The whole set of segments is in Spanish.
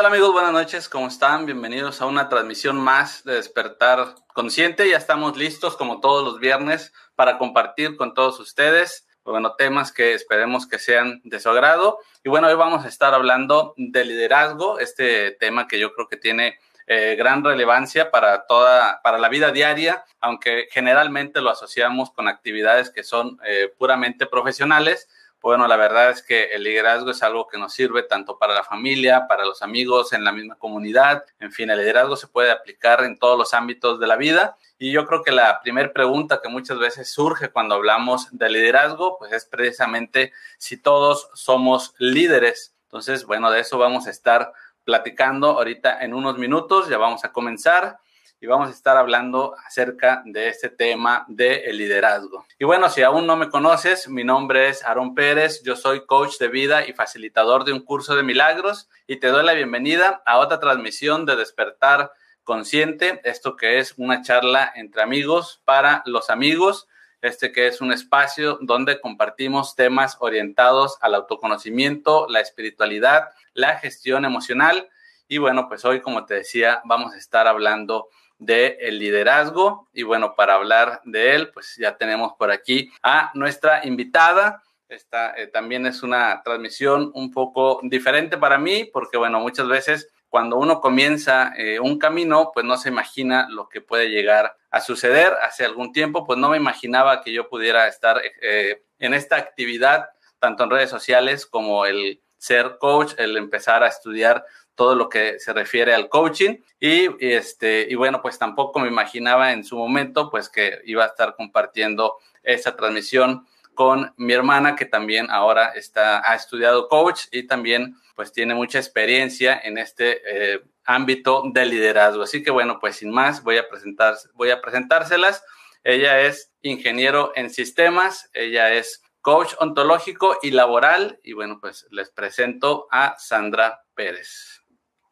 Tal amigos? Buenas noches, ¿cómo están? Bienvenidos a una transmisión más de Despertar Consciente. Ya estamos listos como todos los viernes para compartir con todos ustedes, bueno, temas que esperemos que sean de su agrado. Y bueno, hoy vamos a estar hablando de liderazgo, este tema que yo creo que tiene eh, gran relevancia para toda, para la vida diaria, aunque generalmente lo asociamos con actividades que son eh, puramente profesionales bueno, la verdad es que el liderazgo es algo que nos sirve tanto para la familia, para los amigos, en la misma comunidad. En fin, el liderazgo se puede aplicar en todos los ámbitos de la vida. Y yo creo que la primera pregunta que muchas veces surge cuando hablamos de liderazgo, pues es precisamente si todos somos líderes. Entonces, bueno, de eso vamos a estar platicando ahorita en unos minutos. Ya vamos a comenzar y vamos a estar hablando acerca de este tema del el liderazgo. Y bueno, si aún no me conoces, mi nombre es Aaron Pérez, yo soy coach de vida y facilitador de un curso de milagros y te doy la bienvenida a otra transmisión de despertar consciente, esto que es una charla entre amigos para los amigos, este que es un espacio donde compartimos temas orientados al autoconocimiento, la espiritualidad, la gestión emocional. Y bueno, pues hoy, como te decía, vamos a estar hablando de el liderazgo. Y bueno, para hablar de él, pues ya tenemos por aquí a nuestra invitada. Esta eh, también es una transmisión un poco diferente para mí, porque bueno, muchas veces cuando uno comienza eh, un camino, pues no se imagina lo que puede llegar a suceder. Hace algún tiempo, pues no me imaginaba que yo pudiera estar eh, en esta actividad, tanto en redes sociales como el ser coach, el empezar a estudiar todo lo que se refiere al coaching. Y, este y bueno pues tampoco me imaginaba en su momento pues que iba a estar compartiendo esta transmisión con mi hermana que también ahora está ha estudiado coach y también pues tiene mucha experiencia en este eh, ámbito de liderazgo. Así que bueno pues sin más voy a presentar voy a presentárselas. Ella es ingeniero en sistemas ella es coach ontológico y laboral. Y bueno pues les presento a Sandra Pérez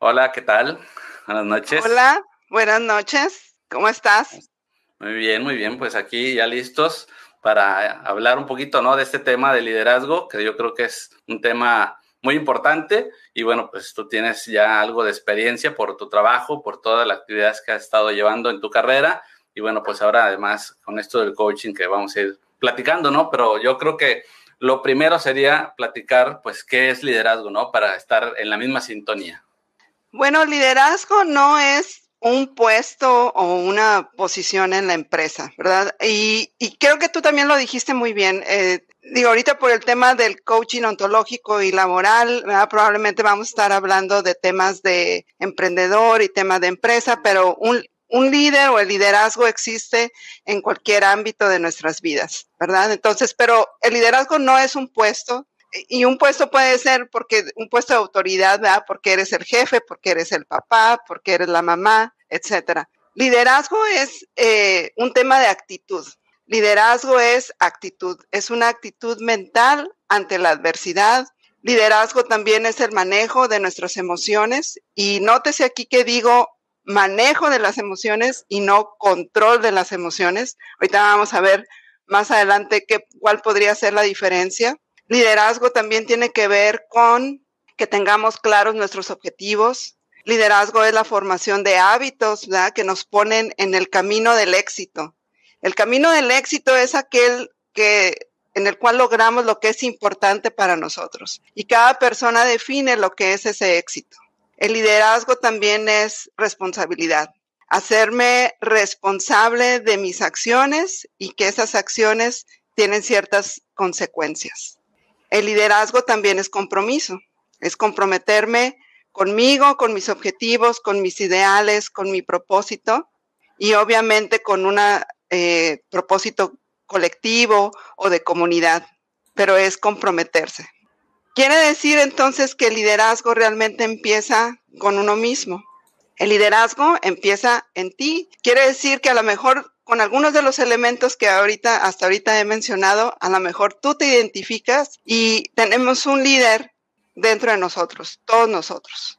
Hola, ¿qué tal? Buenas noches. Hola, buenas noches. ¿Cómo estás? Muy bien, muy bien. Pues aquí ya listos para hablar un poquito, ¿no? De este tema de liderazgo, que yo creo que es un tema muy importante. Y bueno, pues tú tienes ya algo de experiencia por tu trabajo, por todas las actividades que has estado llevando en tu carrera. Y bueno, pues ahora además con esto del coaching que vamos a ir platicando, ¿no? Pero yo creo que lo primero sería platicar, pues, qué es liderazgo, ¿no? Para estar en la misma sintonía. Bueno, liderazgo no es un puesto o una posición en la empresa, ¿verdad? Y, creo que tú también lo dijiste muy bien. Eh, digo, ahorita por el tema del coaching ontológico y laboral, ¿verdad? probablemente vamos a estar hablando de temas de emprendedor y temas de empresa, pero un, un líder o el liderazgo existe en cualquier ámbito de nuestras vidas, ¿verdad? Entonces, pero el liderazgo no es un puesto, y un puesto puede ser porque un puesto de autoridad, ¿verdad? Porque eres el jefe, porque eres el papá, porque eres la mamá, etcétera. Liderazgo es eh, un tema de actitud. Liderazgo es actitud, es una actitud mental ante la adversidad. Liderazgo también es el manejo de nuestras emociones. Y nótese aquí que digo manejo de las emociones y no control de las emociones. Ahorita vamos a ver más adelante qué, cuál podría ser la diferencia. Liderazgo también tiene que ver con que tengamos claros nuestros objetivos. Liderazgo es la formación de hábitos que nos ponen en el camino del éxito. El camino del éxito es aquel que en el cual logramos lo que es importante para nosotros. Y cada persona define lo que es ese éxito. El liderazgo también es responsabilidad. hacerme responsable de mis acciones y que esas acciones tienen ciertas consecuencias. El liderazgo también es compromiso, es comprometerme conmigo, con mis objetivos, con mis ideales, con mi propósito y obviamente con un eh, propósito colectivo o de comunidad, pero es comprometerse. Quiere decir entonces que el liderazgo realmente empieza con uno mismo. El liderazgo empieza en ti. Quiere decir que a lo mejor con algunos de los elementos que ahorita, hasta ahorita he mencionado, a lo mejor tú te identificas y tenemos un líder dentro de nosotros, todos nosotros.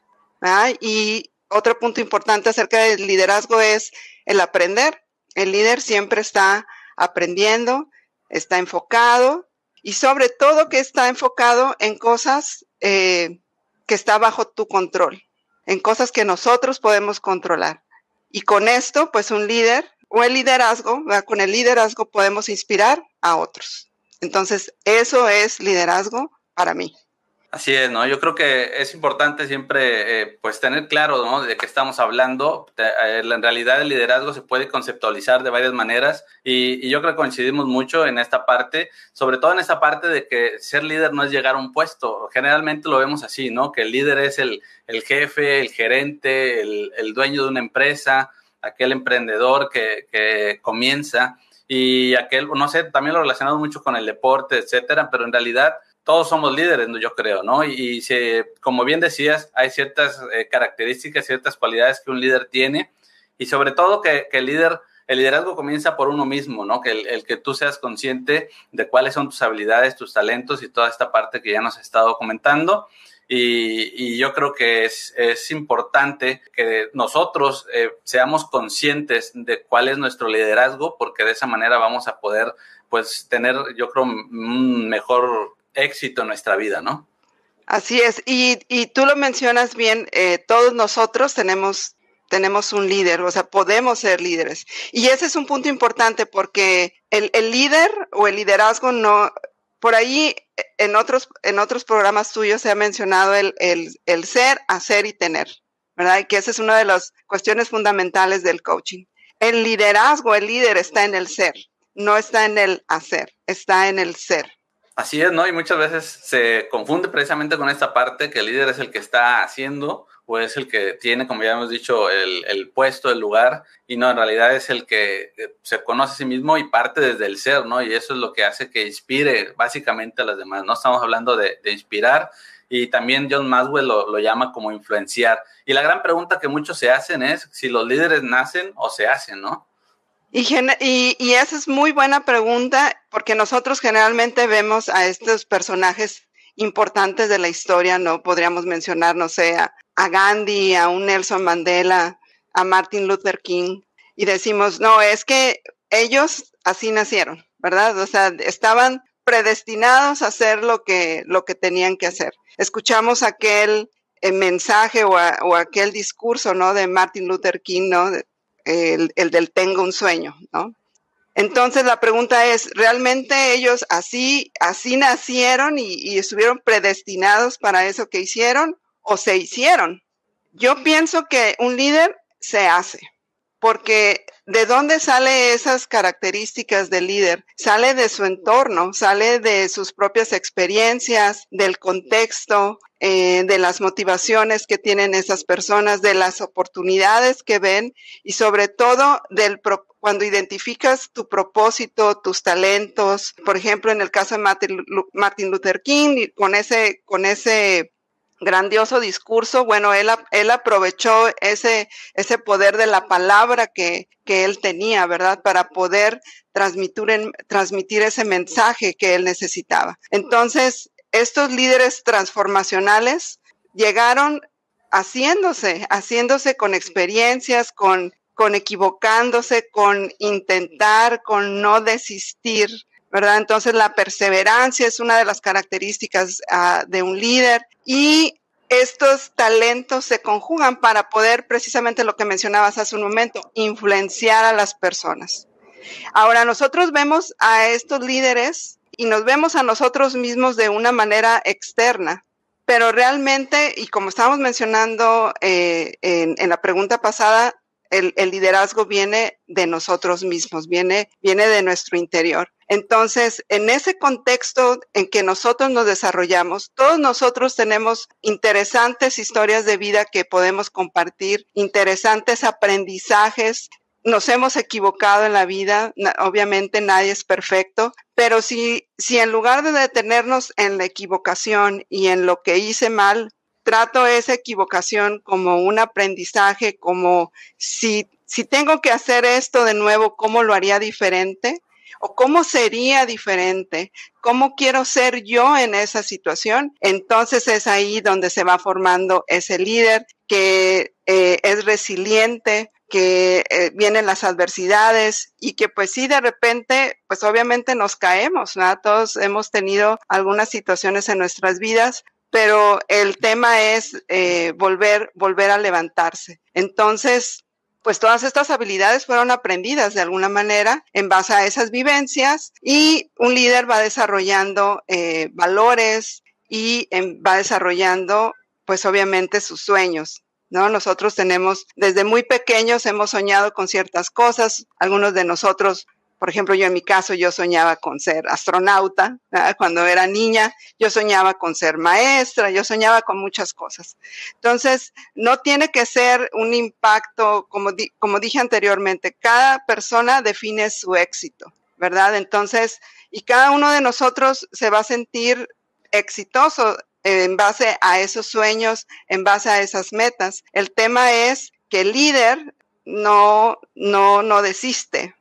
Y otro punto importante acerca del liderazgo es el aprender. El líder siempre está aprendiendo, está enfocado y sobre todo que está enfocado en cosas eh, que está bajo tu control, en cosas que nosotros podemos controlar. Y con esto, pues un líder o el liderazgo, con el liderazgo podemos inspirar a otros. Entonces, eso es liderazgo para mí. Así es, ¿no? Yo creo que es importante siempre, eh, pues, tener claro, ¿no? De qué estamos hablando. Eh, en realidad, el liderazgo se puede conceptualizar de varias maneras y, yo creo que coincidimos mucho en esta parte, sobre todo en esta parte de que ser líder no es llegar a un puesto. Generalmente lo vemos así, ¿no? Que el líder es el, el jefe, el gerente, el, el, dueño de una empresa, aquel emprendedor que, que comienza y aquel, no sé, también lo relacionado mucho con el deporte, etcétera, pero en realidad todos somos líderes, yo creo, ¿no? Y, como bien decías, hay ciertas eh, características, ciertas cualidades que un líder tiene y sobre todo que, el líder, el liderazgo comienza por uno mismo, ¿no? Que el, que tú seas consciente de cuáles son tus habilidades, tus talentos y toda esta parte que ya nos ha estado comentando. Y, yo creo que es, importante que nosotros eh, seamos conscientes de cuál es nuestro liderazgo, porque de esa manera vamos a poder, pues, tener, yo creo, un mejor éxito en nuestra vida, ¿no? Así es, y, tú lo mencionas bien, eh, todos nosotros tenemos, tenemos un líder, o sea, podemos ser líderes. Y ese es un punto importante porque el, líder o el liderazgo no, por ahí en otros, en otros programas tuyos se ha mencionado el, el ser, hacer y tener, ¿verdad? Y que esa es una de las cuestiones fundamentales del coaching. El liderazgo, el líder está en el ser, no está en el hacer, está en el ser. Así es, ¿no? Y muchas veces se confunde precisamente con esta parte que el líder es el que está haciendo o es el que tiene, como ya hemos dicho, el, puesto, el lugar, y no, en realidad es el que eh, se conoce a sí mismo y parte desde el ser, ¿no? Y eso es lo que hace que inspire básicamente a las demás, ¿no? Estamos hablando de, inspirar y también John Maswell lo, llama como influenciar. Y la gran pregunta que muchos se hacen es si los líderes nacen o se hacen, ¿no? Y, esa es muy buena pregunta porque nosotros generalmente vemos a estos personajes importantes de la historia, ¿no? Podríamos mencionar, no sé, a, Gandhi, a un Nelson Mandela, a Martin Luther King, y decimos, no, es que ellos así nacieron, ¿verdad? O sea, estaban predestinados a hacer lo que, lo que tenían que hacer. Escuchamos aquel eh, mensaje o, o, aquel discurso, ¿no? De Martin Luther King, ¿no? el, del tengo un sueño, ¿no? Entonces la pregunta es, ¿realmente ellos así, así nacieron y, y, estuvieron predestinados para eso que hicieron o se hicieron? Yo pienso que un líder se hace, porque ¿de dónde sale esas características del líder? Sale de su entorno, sale de sus propias experiencias, del contexto, eh, de las motivaciones que tienen esas personas, de las oportunidades que ven y sobre todo del cuando identificas tu propósito, tus talentos, por ejemplo, en el caso de Martin Luther King, con ese, con ese grandioso discurso, bueno, él, él aprovechó ese, ese poder de la palabra que, que él tenía, ¿verdad? Para poder transmitir, transmitir ese mensaje que él necesitaba. Entonces, estos líderes transformacionales llegaron haciéndose, haciéndose con experiencias, con, con equivocándose, con intentar, con no desistir, ¿verdad? Entonces la perseverancia es una de las características uh, de un líder y estos talentos se conjugan para poder, precisamente lo que mencionabas hace un momento, influenciar a las personas. Ahora, nosotros vemos a estos líderes y nos vemos a nosotros mismos de una manera externa. Pero realmente, y como estábamos mencionando eh, en, la pregunta pasada, el, liderazgo viene de nosotros mismos, viene, viene de nuestro interior. Entonces, en ese contexto en que nosotros nos desarrollamos, todos nosotros tenemos interesantes historias de vida que podemos compartir, interesantes aprendizajes. Nos hemos equivocado en la vida, obviamente nadie es perfecto, pero si, si en lugar de detenernos en la equivocación y en lo que hice mal, trato esa equivocación como un aprendizaje, como si, si tengo que hacer esto de nuevo, ¿cómo lo haría diferente? ¿O cómo sería diferente? ¿Cómo quiero ser yo en esa situación? Entonces es ahí donde se va formando ese líder que eh, es resiliente, que eh, vienen las adversidades y que pues sí, de repente, pues obviamente nos caemos, ¿no? Todos hemos tenido algunas situaciones en nuestras vidas, pero el tema es eh, volver, volver a levantarse. Entonces, pues todas estas habilidades fueron aprendidas de alguna manera en base a esas vivencias y un líder va desarrollando eh, valores y va desarrollando, pues obviamente, sus sueños. ¿No? Nosotros tenemos, desde muy pequeños hemos soñado con ciertas cosas, algunos de nosotros por ejemplo, yo en mi caso, yo soñaba con ser astronauta. Cuando era niña, yo soñaba con ser maestra, yo soñaba con muchas cosas. Entonces, no tiene que ser un impacto, como, como dije anteriormente, cada persona define su éxito, ¿verdad? Entonces, y cada uno de nosotros se va a sentir exitoso en base a esos sueños, en base a esas metas. El tema es que el líder no, no, no desiste.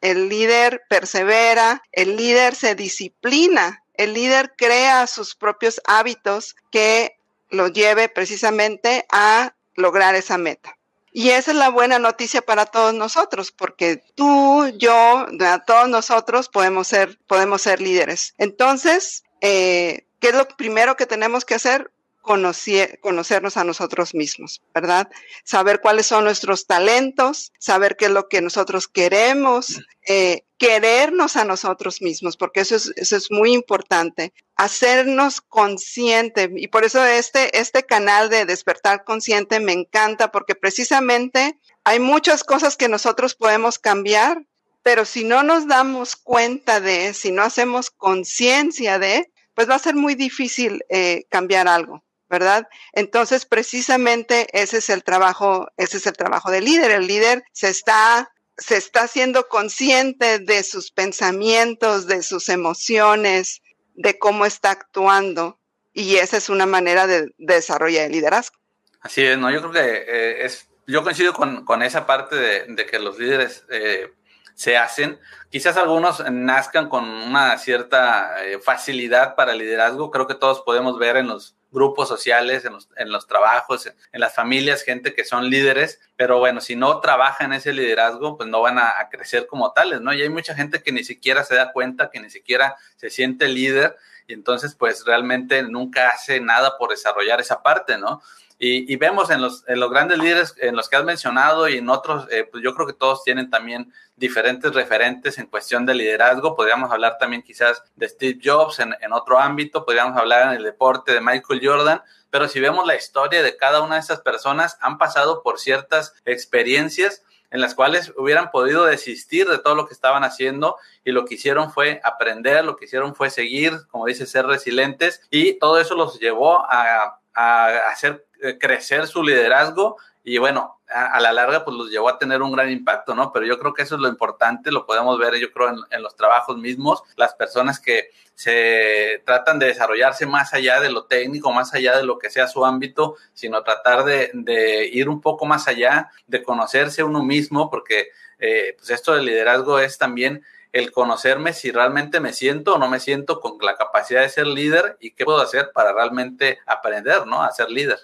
El líder persevera, el líder se disciplina, el líder crea sus propios hábitos que lo lleve precisamente a lograr esa meta. Y esa es la buena noticia para todos nosotros, porque tú, yo, todos nosotros podemos ser, podemos ser líderes. Entonces, eh, ¿qué es lo primero que tenemos que hacer? conocernos a nosotros mismos, ¿verdad? Saber cuáles son nuestros talentos, saber qué es lo que nosotros queremos, eh, querernos a nosotros mismos, porque eso es, eso es muy importante, hacernos consciente. Y por eso este, este canal de despertar consciente me encanta, porque precisamente hay muchas cosas que nosotros podemos cambiar, pero si no nos damos cuenta de, si no hacemos conciencia de, pues va a ser muy difícil eh, cambiar algo. ¿verdad? Entonces, precisamente ese es el trabajo, ese es el trabajo del líder. El líder se está, se está haciendo consciente de sus pensamientos, de sus emociones, de cómo está actuando. Y esa es una manera de, desarrollar el liderazgo. Así es, ¿no? Yo creo que eh, es, yo coincido con, con esa parte de, de que los líderes eh, se hacen. Quizás algunos nazcan con una cierta eh, facilidad para liderazgo. Creo que todos podemos ver en los grupos sociales, en los, en los trabajos, en las familias, gente que son líderes, pero bueno, si no trabajan ese liderazgo, pues no van a, crecer como tales, ¿no? Y hay mucha gente que ni siquiera se da cuenta, que ni siquiera se siente líder y entonces pues realmente nunca hace nada por desarrollar esa parte, ¿no? Y, vemos en los, en los grandes líderes en los que has mencionado y en otros, eh, pues yo creo que todos tienen también diferentes referentes en cuestión de liderazgo. Podríamos hablar también quizás de Steve Jobs en, en otro ámbito, podríamos hablar en el deporte de Michael Jordan, pero si vemos la historia de cada una de esas personas, han pasado por ciertas experiencias en las cuales hubieran podido desistir de todo lo que estaban haciendo y lo que hicieron fue aprender, lo que hicieron fue seguir, como dice, ser resilientes y todo eso los llevó a, a hacer crecer su liderazgo y bueno, a, la larga pues los llevó a tener un gran impacto, ¿no? Pero yo creo que eso es lo importante, lo podemos ver yo creo en, los trabajos mismos, las personas que se tratan de desarrollarse más allá de lo técnico, más allá de lo que sea su ámbito, sino tratar de, de ir un poco más allá, de conocerse uno mismo, porque eh, pues esto del liderazgo es también el conocerme si realmente me siento o no me siento con la capacidad de ser líder y qué puedo hacer para realmente aprender, ¿no? A ser líder.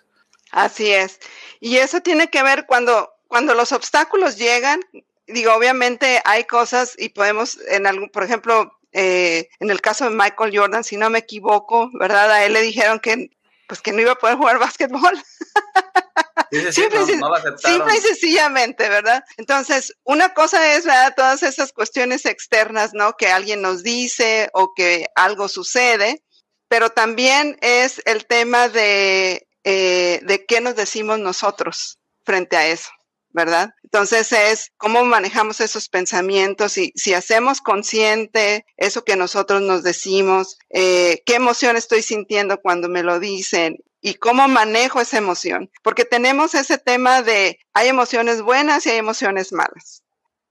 Así es. Y eso tiene que ver cuando, cuando los obstáculos llegan, digo, obviamente hay cosas y podemos, en algún, por ejemplo, eh, en el caso de Michael Jordan, si no me equivoco, ¿verdad? A él le dijeron que pues que no iba a poder jugar básquetbol. simple, y sencillamente, ¿verdad? Entonces, una cosa es, ¿verdad? Todas esas cuestiones externas, ¿no? Que alguien nos dice o que algo sucede, pero también es el tema de eh, de qué nos decimos nosotros frente a eso, ¿verdad? Entonces es cómo manejamos esos pensamientos y si hacemos consciente eso que nosotros nos decimos, eh, qué emoción estoy sintiendo cuando me lo dicen y cómo manejo esa emoción, porque tenemos ese tema de hay emociones buenas y hay emociones malas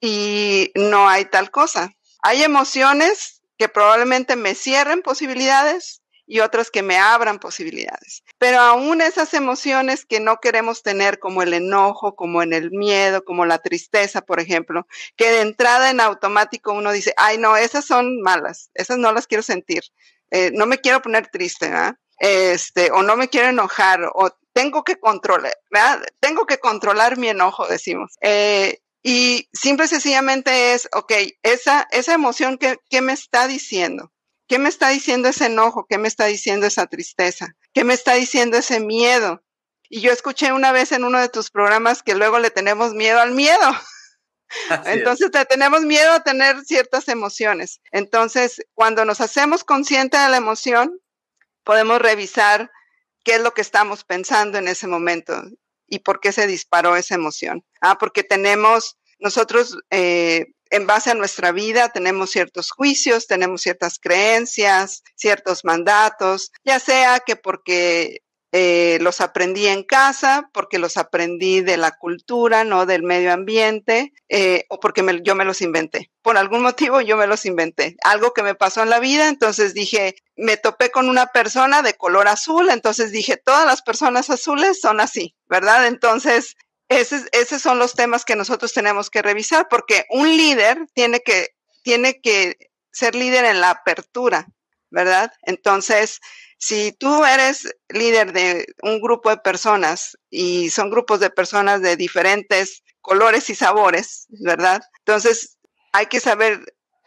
y no hay tal cosa. Hay emociones que probablemente me cierren posibilidades y otras que me abran posibilidades. Pero aún esas emociones que no queremos tener, como el enojo, como en el miedo, como la tristeza, por ejemplo, que de entrada en automático uno dice, ay, no, esas son malas, esas no las quiero sentir, eh, no me quiero poner triste, ¿verdad? Este, o no me quiero enojar, o tengo que controlar, ¿verdad? Tengo que controlar mi enojo, decimos. Eh, y simple y sencillamente es, ok, esa, esa emoción, que ¿qué me está diciendo? ¿Qué me está diciendo ese enojo? ¿Qué me está diciendo esa tristeza? ¿Qué me está diciendo ese miedo? Y yo escuché una vez en uno de tus programas que luego le tenemos miedo al miedo. Entonces tenemos miedo a tener ciertas emociones. Entonces, cuando nos hacemos conscientes de la emoción, podemos revisar qué es lo que estamos pensando en ese momento y por qué se disparó esa emoción. Ah, porque tenemos nosotros eh, en base a nuestra vida tenemos ciertos juicios, tenemos ciertas creencias, ciertos mandatos, ya sea que porque eh, los aprendí en casa, porque los aprendí de la cultura, no del medio ambiente, eh, o porque yo me los inventé. Por algún motivo yo me los inventé. Algo que me pasó en la vida, entonces dije, me topé con una persona de color azul, entonces dije, todas las personas azules son así, ¿verdad? Entonces esos, son los temas que nosotros tenemos que revisar, porque un líder tiene que, tiene que ser líder en la apertura, ¿verdad? Entonces, si tú eres líder de un grupo de personas y son grupos de personas de diferentes colores y sabores, ¿verdad? Entonces, hay que saber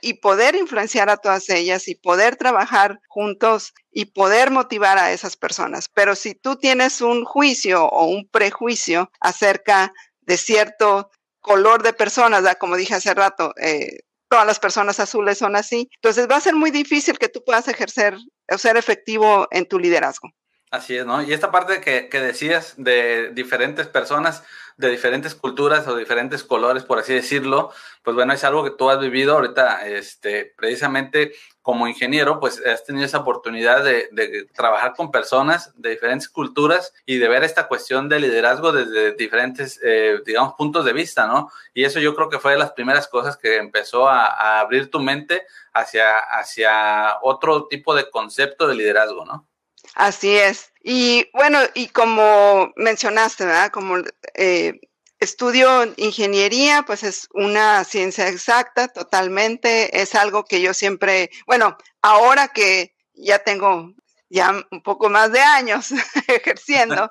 y poder influenciar a todas ellas y poder trabajar juntos y poder motivar a esas personas. Pero si tú tienes un juicio o un prejuicio acerca de cierto color de personas, como dije hace rato, eh, todas las personas azules son así, entonces va a ser muy difícil que tú puedas ejercer o ser efectivo en tu liderazgo. Así es, ¿no? Y esta parte que, que decías de diferentes personas, de diferentes culturas o diferentes colores, por así decirlo, pues bueno, es algo que tú has vivido ahorita, este, precisamente como ingeniero, pues has tenido esa oportunidad de, trabajar con personas de diferentes culturas y de ver esta cuestión de liderazgo desde diferentes, eh, digamos, puntos de vista, ¿no? Y eso yo creo que fue de las primeras cosas que empezó a, a abrir tu mente hacia, hacia otro tipo de concepto de liderazgo, ¿no? Así es. Y bueno, y como mencionaste, ¿verdad? Como eh, estudio ingeniería, pues es una ciencia exacta totalmente. Es algo que yo siempre, bueno, ahora que ya tengo ya un poco más de años ejerciendo,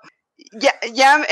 ya, ya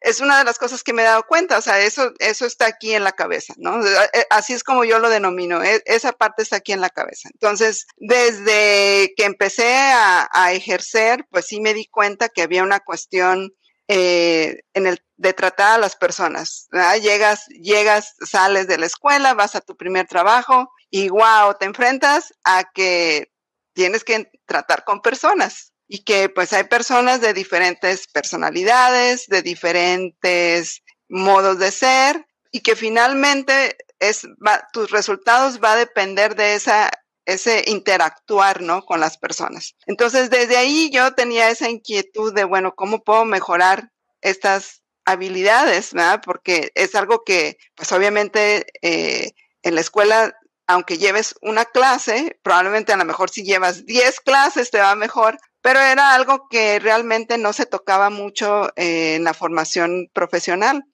es una de las cosas que me he dado cuenta, o sea, eso, eso está aquí en la cabeza, ¿no? Eh, así es como yo lo denomino, e, esa parte está aquí en la cabeza. Entonces, desde que empecé a, ejercer, pues sí me di cuenta que había una cuestión eh, en el de tratar a las personas. Llegas, llegas, sales de la escuela, vas a tu primer trabajo y wow, te enfrentas a que tienes que tratar con personas y que pues hay personas de diferentes personalidades, de diferentes modos de ser y que finalmente es, tus resultados va a depender de esa, ese interactuar, ¿no? Con las personas. Entonces, desde ahí yo tenía esa inquietud de, bueno, ¿cómo puedo mejorar estas habilidades, ¿verdad? Porque es algo que, pues obviamente, eh, en la escuela aunque lleves una clase, probablemente a lo mejor si llevas 10 clases te va mejor, pero era algo que realmente no se tocaba mucho eh, en la formación profesional.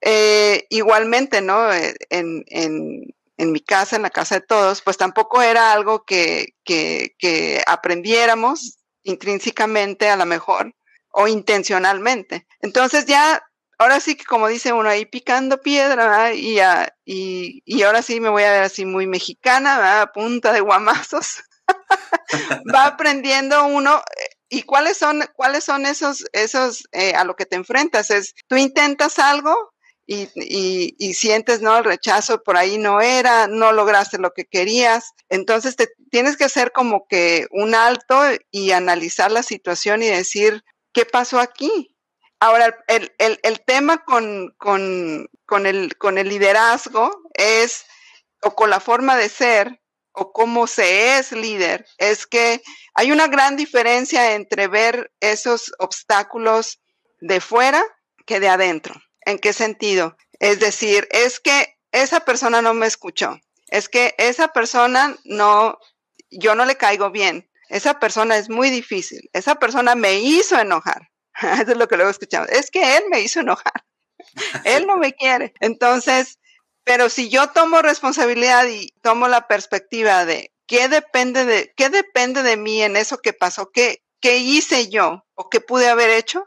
Eh, igualmente, ¿no? Eh, en, mi casa, en la casa de todos, pues tampoco era algo que, que aprendiéramos intrínsecamente a lo mejor o intencionalmente. Entonces ya, ahora sí que como dice uno ahí picando piedra y, y, y, ahora sí me voy a ver así muy mexicana, a punta de guamazos. Va aprendiendo uno eh, y cuáles son cuáles son esos esos eh, a lo que te enfrentas es tú intentas algo y, y, sientes no el rechazo por ahí no era no lograste lo que querías. Entonces te tienes que hacer como que un alto y analizar la situación y decir qué pasó aquí Ahora, el, el, tema con, con, con, el, con el liderazgo es, o con la forma de ser, o cómo se es líder, es que hay una gran diferencia entre ver esos obstáculos de fuera que de adentro. ¿En qué sentido? Es decir, es que esa persona no me escuchó, es que esa persona no, yo no le caigo bien, esa persona es muy difícil, esa persona me hizo enojar. Eso es lo que luego escuchamos, es que él me hizo enojar, él no me quiere. Entonces, pero si yo tomo responsabilidad y tomo la perspectiva de qué depende de, qué depende de mí en eso que pasó, qué, qué hice yo o qué pude haber hecho,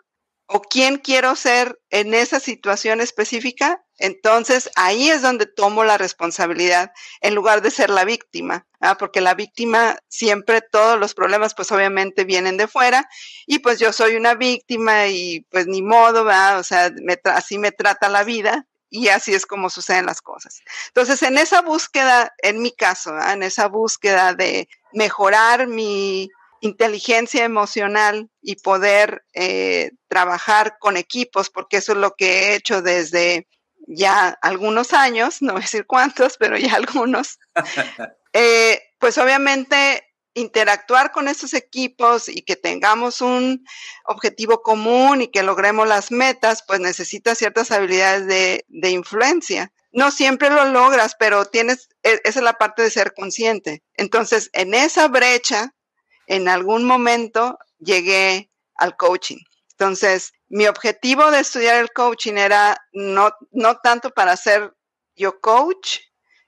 o quién quiero ser en esa situación específica, entonces ahí es donde tomo la responsabilidad en lugar de ser la víctima, ¿ah? porque la víctima siempre todos los problemas pues obviamente vienen de fuera y pues yo soy una víctima y pues ni modo, o sea, así me trata la vida y así es como suceden las cosas. Entonces en esa búsqueda, en mi caso, en esa búsqueda de mejorar mi inteligencia emocional y poder eh, trabajar con equipos, porque eso es lo que he hecho desde ya algunos años, no voy a decir cuántos, pero ya algunos. Eh, pues obviamente interactuar con estos equipos y que tengamos un objetivo común y que logremos las metas, pues necesita ciertas habilidades de, de influencia. No siempre lo logras, pero tienes, e, esa es la parte de ser consciente. Entonces, en esa brecha en algún momento llegué al coaching. Entonces, mi objetivo de estudiar el coaching era no, no tanto para ser yo coach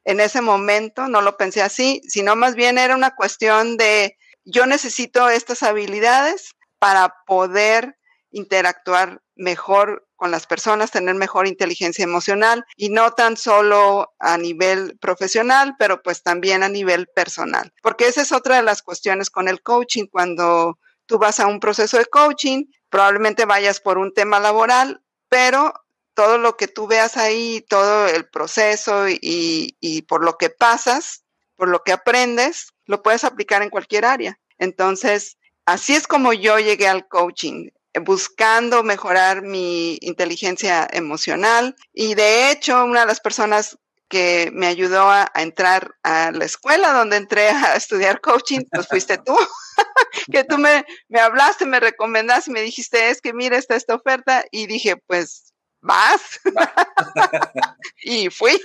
en ese momento, no lo pensé así, sino más bien era una cuestión de yo necesito estas habilidades para poder interactuar mejor con las personas, tener mejor inteligencia emocional y no tan solo a nivel profesional, pero pues también a nivel personal. Porque esa es otra de las cuestiones con el coaching. Cuando tú vas a un proceso de coaching, probablemente vayas por un tema laboral, pero todo lo que tú veas ahí, todo el proceso y, por lo que pasas, por lo que aprendes, lo puedes aplicar en cualquier área. Entonces, así es como yo llegué al coaching buscando mejorar mi inteligencia emocional. Y de hecho, una de las personas que me ayudó a, entrar a la escuela donde entré a estudiar coaching, pues fuiste tú, que tú me, me hablaste, me recomendaste, me dijiste, es que mira, está esta oferta, y dije, pues, vas. y fui.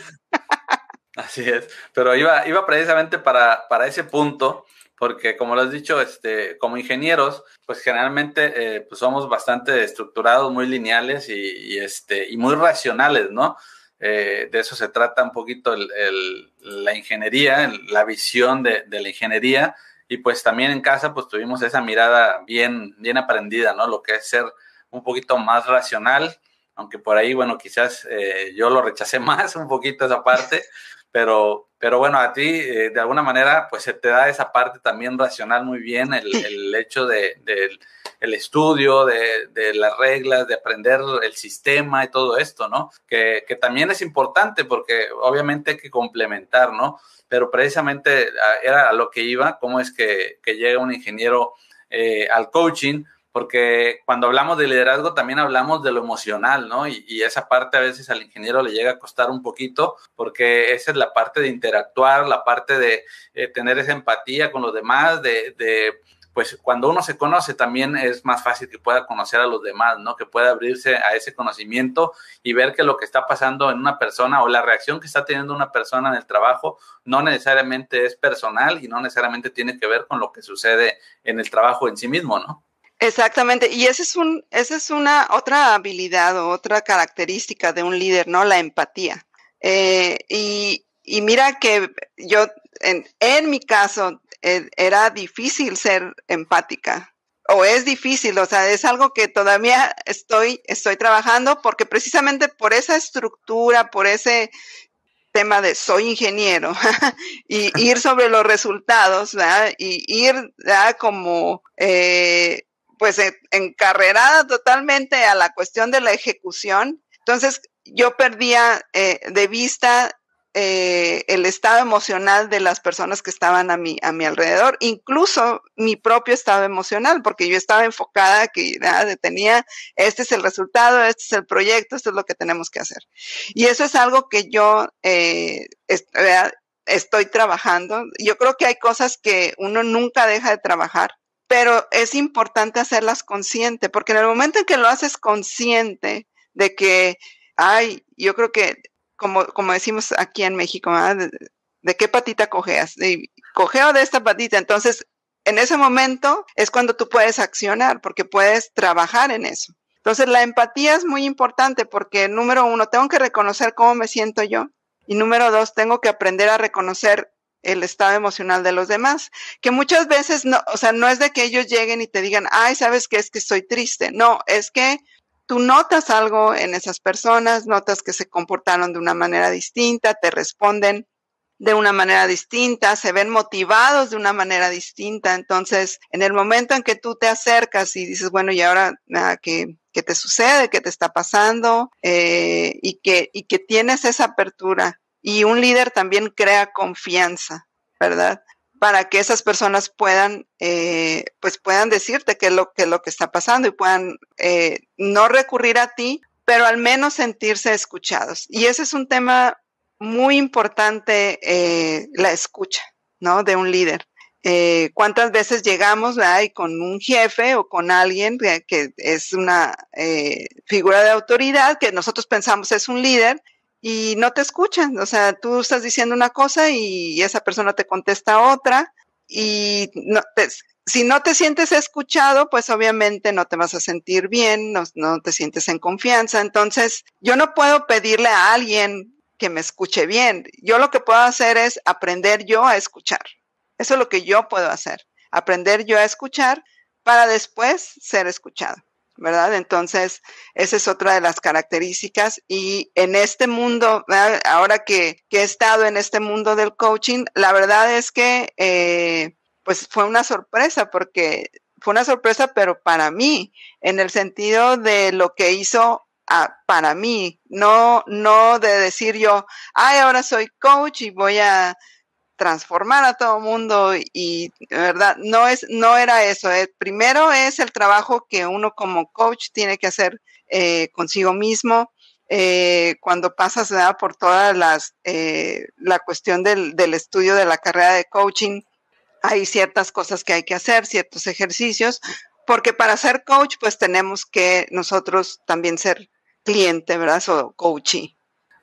Así es, pero iba, iba precisamente para, para ese punto, porque como lo has dicho, este, como ingenieros, pues generalmente eh, pues somos bastante estructurados, muy lineales y, este, y muy racionales, ¿no? Eh, de eso se trata un poquito el, la ingeniería, la visión de, de, la ingeniería y pues también en casa pues tuvimos esa mirada bien, bien aprendida, ¿no? Lo que es ser un poquito más racional, aunque por ahí, bueno, quizás eh, yo lo rechacé más un poquito esa parte, pero, pero bueno, a ti eh, de alguna manera pues se te da esa parte también racional muy bien, el, el hecho de, el estudio, de, de, las reglas, de aprender el sistema y todo esto, ¿no? Que, que también es importante porque obviamente hay que complementar, ¿no? Pero precisamente ah, era a lo que iba, cómo es que, que llega un ingeniero eh, al coaching, porque cuando hablamos de liderazgo también hablamos de lo emocional, ¿no? Y, esa parte a veces al ingeniero le llega a costar un poquito, porque esa es la parte de interactuar, la parte de eh, tener esa empatía con los demás, de, de, pues cuando uno se conoce también es más fácil que pueda conocer a los demás, ¿no? Que pueda abrirse a ese conocimiento y ver que lo que está pasando en una persona o la reacción que está teniendo una persona en el trabajo no necesariamente es personal y no necesariamente tiene que ver con lo que sucede en el trabajo en sí mismo, ¿no? Exactamente, y esa es, un, esa es una otra habilidad o otra característica de un líder, ¿no? La empatía. Eh, y, y, mira que yo, en, en mi caso, eh, era difícil ser empática, o es difícil, o sea, es algo que todavía estoy, estoy trabajando porque precisamente por esa estructura, por ese tema de soy ingeniero y ir sobre los resultados ¿verdad? y ir ¿verdad? como eh, pues encarrerada totalmente a la cuestión de la ejecución. Entonces yo perdía eh, de vista eh, el estado emocional de las personas que estaban a mi, a mi alrededor, incluso mi propio estado emocional, porque yo estaba enfocada que nada, tenía, este es el resultado, este es el proyecto, esto es lo que tenemos que hacer. Y eso es algo que yo eh, estoy trabajando. Yo creo que hay cosas que uno nunca deja de trabajar, pero es importante hacerlas consciente, porque en el momento en que lo haces consciente de que, ay, yo creo que como, como decimos aquí en México, de, qué patita cojeas? De, cojeo de esta patita. Entonces, en ese momento es cuando tú puedes accionar, porque puedes trabajar en eso. Entonces, la empatía es muy importante porque, número uno, tengo que reconocer cómo me siento yo. Y número dos, tengo que aprender a reconocer el estado emocional de los demás, que muchas veces no, o sea, no es de que ellos lleguen y te digan, ay, sabes que es que estoy triste. No, es que tú notas algo en esas personas, notas que se comportaron de una manera distinta, te responden de una manera distinta, se ven motivados de una manera distinta. Entonces, en el momento en que tú te acercas y dices, bueno, ¿y ahora qué, qué te sucede? ¿Qué te está pasando? Eh, y, que, y que tienes esa apertura. Y un líder también crea confianza, ¿verdad? para que esas personas puedan, eh, pues puedan decirte qué es lo, que está pasando y puedan eh, no recurrir a ti, pero al menos sentirse escuchados. Y ese es un tema muy importante, eh, la escucha, ¿no? De un líder. ¿Cuántas veces llegamos y con un jefe o con alguien que es una figura de autoridad que nosotros pensamos es un líder y no te escuchan. O sea, tú estás diciendo una cosa y esa persona te contesta otra y no si no te sientes escuchado, pues obviamente no te vas a sentir bien, no, no te sientes en confianza. Entonces, yo no puedo pedirle a alguien que me escuche bien. Yo lo que puedo hacer es aprender yo a escuchar. Eso es lo que yo puedo hacer. Aprender yo a escuchar para después ser escuchado. ¿Verdad? Entonces, esa es otra de las características. Y en este mundo, ahora que, he estado en este mundo del coaching, la verdad es que, eh, pues fue una sorpresa, porque fue una sorpresa, pero para mí, en el sentido de lo que hizo para mí, no, no de decir yo, ay, ahora soy coach y voy a transformar a todo mundo y, verdad, no es, no era eso. Eh. Primero es el trabajo que uno como coach tiene que hacer eh, consigo mismo. Eh, cuando pasas por todas las, la cuestión del, del estudio de la carrera de coaching, hay ciertas cosas que hay que hacer, ciertos ejercicios, porque para ser coach, pues tenemos que nosotros también ser cliente, ¿verdad? O coachee.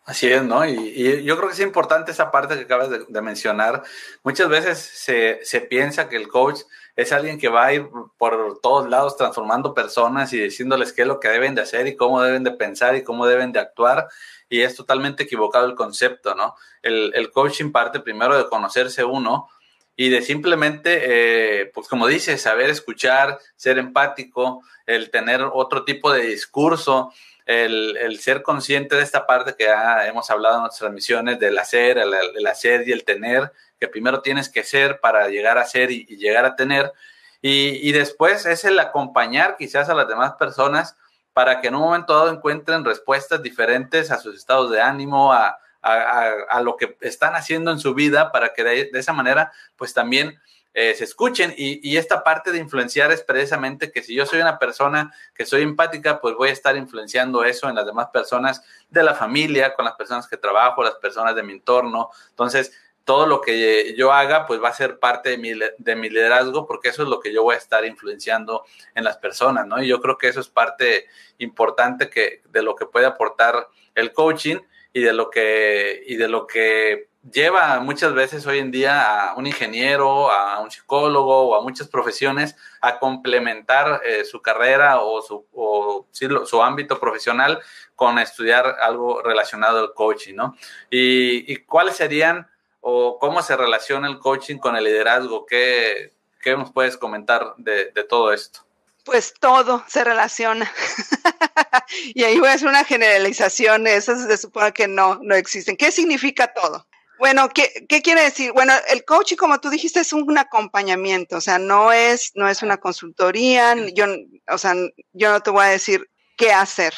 Así es, ¿no? Y, yo creo que es importante esa parte que acabas de, mencionar. Muchas veces se, se, piensa que el coach es alguien que va a ir por todos lados transformando personas y diciéndoles qué es lo que deben de hacer y cómo deben de pensar y cómo deben de actuar. Y es totalmente equivocado el concepto, ¿no? El, coaching parte primero de conocerse uno y de simplemente, eh, pues como dice, saber escuchar, ser empático, el tener otro tipo de discurso el, ser consciente de esta parte que hemos hablado en nuestras transmisiones, del hacer, el, hacer y el tener, que primero tienes que ser para llegar a ser y, llegar a tener. Y, después es el acompañar quizás a las demás personas para que en un momento dado encuentren respuestas diferentes a sus estados de ánimo, a, lo que están haciendo en su vida, para que de, de esa manera pues también eh, se escuchen. Y, esta parte de influenciar es precisamente que si yo soy una persona que soy empática, pues voy a estar influenciando eso en las demás personas de la familia, con las personas que trabajo, las personas de mi entorno. Entonces, todo lo que yo haga, pues va a ser parte de mi, de mi liderazgo, porque eso es lo que yo voy a estar influenciando en las personas, ¿no? Y yo creo que eso es parte importante que, de lo que puede aportar el coaching y de lo que, y de lo que lleva muchas veces hoy en día a un ingeniero, a un psicólogo o a muchas profesiones a complementar eh, su carrera o, su, su ámbito profesional con estudiar algo relacionado al coaching, ¿no? Y, cuáles serían o cómo se relaciona el coaching con el liderazgo? ¿Qué, qué nos puedes comentar de, de todo esto? Pues todo se relaciona. y ahí voy a hacer una generalización, esas se supone que no, no existen. ¿Qué significa todo? Bueno, ¿qué, ¿qué, quiere decir? Bueno, el coaching, como tú dijiste, es un acompañamiento, o sea, no es, no es una consultoría, yo, o sea, yo no te voy a decir qué hacer,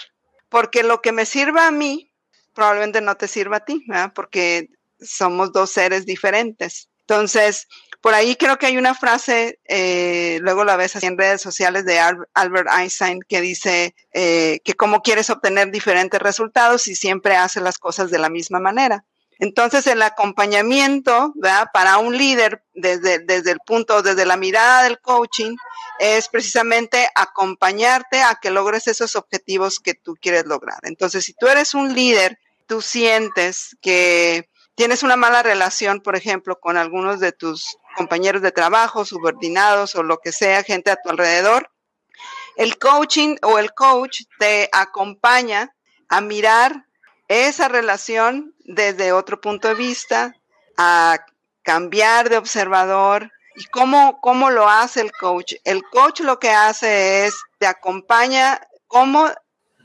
porque lo que me sirva a mí, probablemente no te sirva a ti, ¿verdad? Porque somos dos seres diferentes. Entonces, por ahí creo que hay una frase, eh, luego la ves así en redes sociales de Albert Einstein, que dice eh, que cómo quieres obtener diferentes resultados si siempre haces las cosas de la misma manera. Entonces, el acompañamiento ¿verdad? para un líder desde, desde el punto, desde la mirada del coaching, es precisamente acompañarte a que logres esos objetivos que tú quieres lograr. Entonces, si tú eres un líder, tú sientes que tienes una mala relación, por ejemplo, con algunos de tus compañeros de trabajo, subordinados o lo que sea, gente a tu alrededor, el coaching o el coach te acompaña a mirar esa relación desde otro punto de vista, a cambiar de observador. ¿Y cómo, cómo lo hace el coach? El coach lo que hace es te acompaña como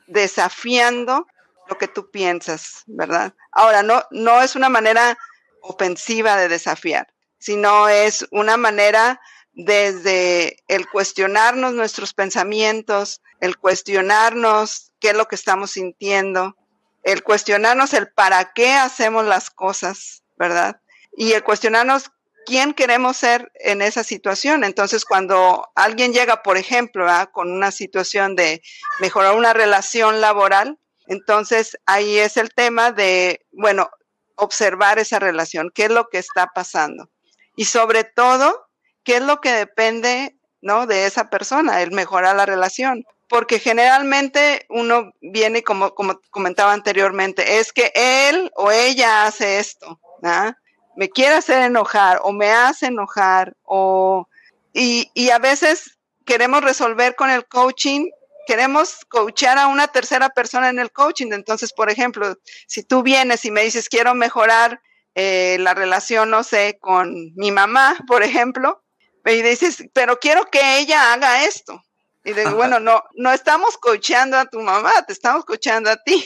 desafiando lo que tú piensas, ¿verdad? Ahora, no, no es una manera ofensiva de desafiar, sino es una manera desde el cuestionarnos nuestros pensamientos, el cuestionarnos qué es lo que estamos sintiendo, el cuestionarnos el para qué hacemos las cosas, ¿verdad? Y el cuestionarnos quién queremos ser en esa situación. Entonces, cuando alguien llega, por ejemplo, con una situación de mejorar una relación laboral, entonces ahí es el tema de, bueno, observar esa relación, qué es lo que está pasando. Y sobre todo, qué es lo que depende, ¿no? De esa persona, el mejorar la relación porque generalmente uno viene, como, como comentaba anteriormente, es que él o ella hace esto, me quiere hacer enojar o me hace enojar, o, y, y a veces queremos resolver con el coaching queremos coachar a una tercera persona en el coaching. Entonces, por ejemplo, si tú vienes y me dices, quiero mejorar eh, la relación, no sé, con mi mamá, por ejemplo, y dices, pero quiero que ella haga esto. Y digo, bueno, no, no estamos coachando a tu mamá, te estamos coachando a ti.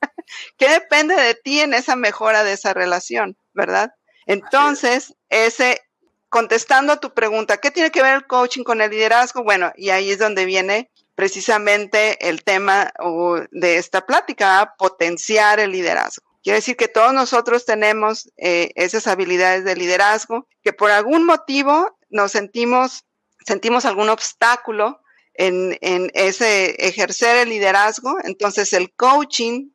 ¿Qué depende de ti en esa mejora de esa relación, verdad? Entonces, ese, contestando a tu pregunta, ¿qué tiene que ver el coaching con el liderazgo? Bueno, y ahí es donde viene precisamente el tema de esta plática, potenciar el liderazgo. Quiere decir que todos nosotros tenemos eh, esas habilidades de liderazgo, que por algún motivo nos sentimos, sentimos algún obstáculo en, ese ejercer el liderazgo. Entonces el coaching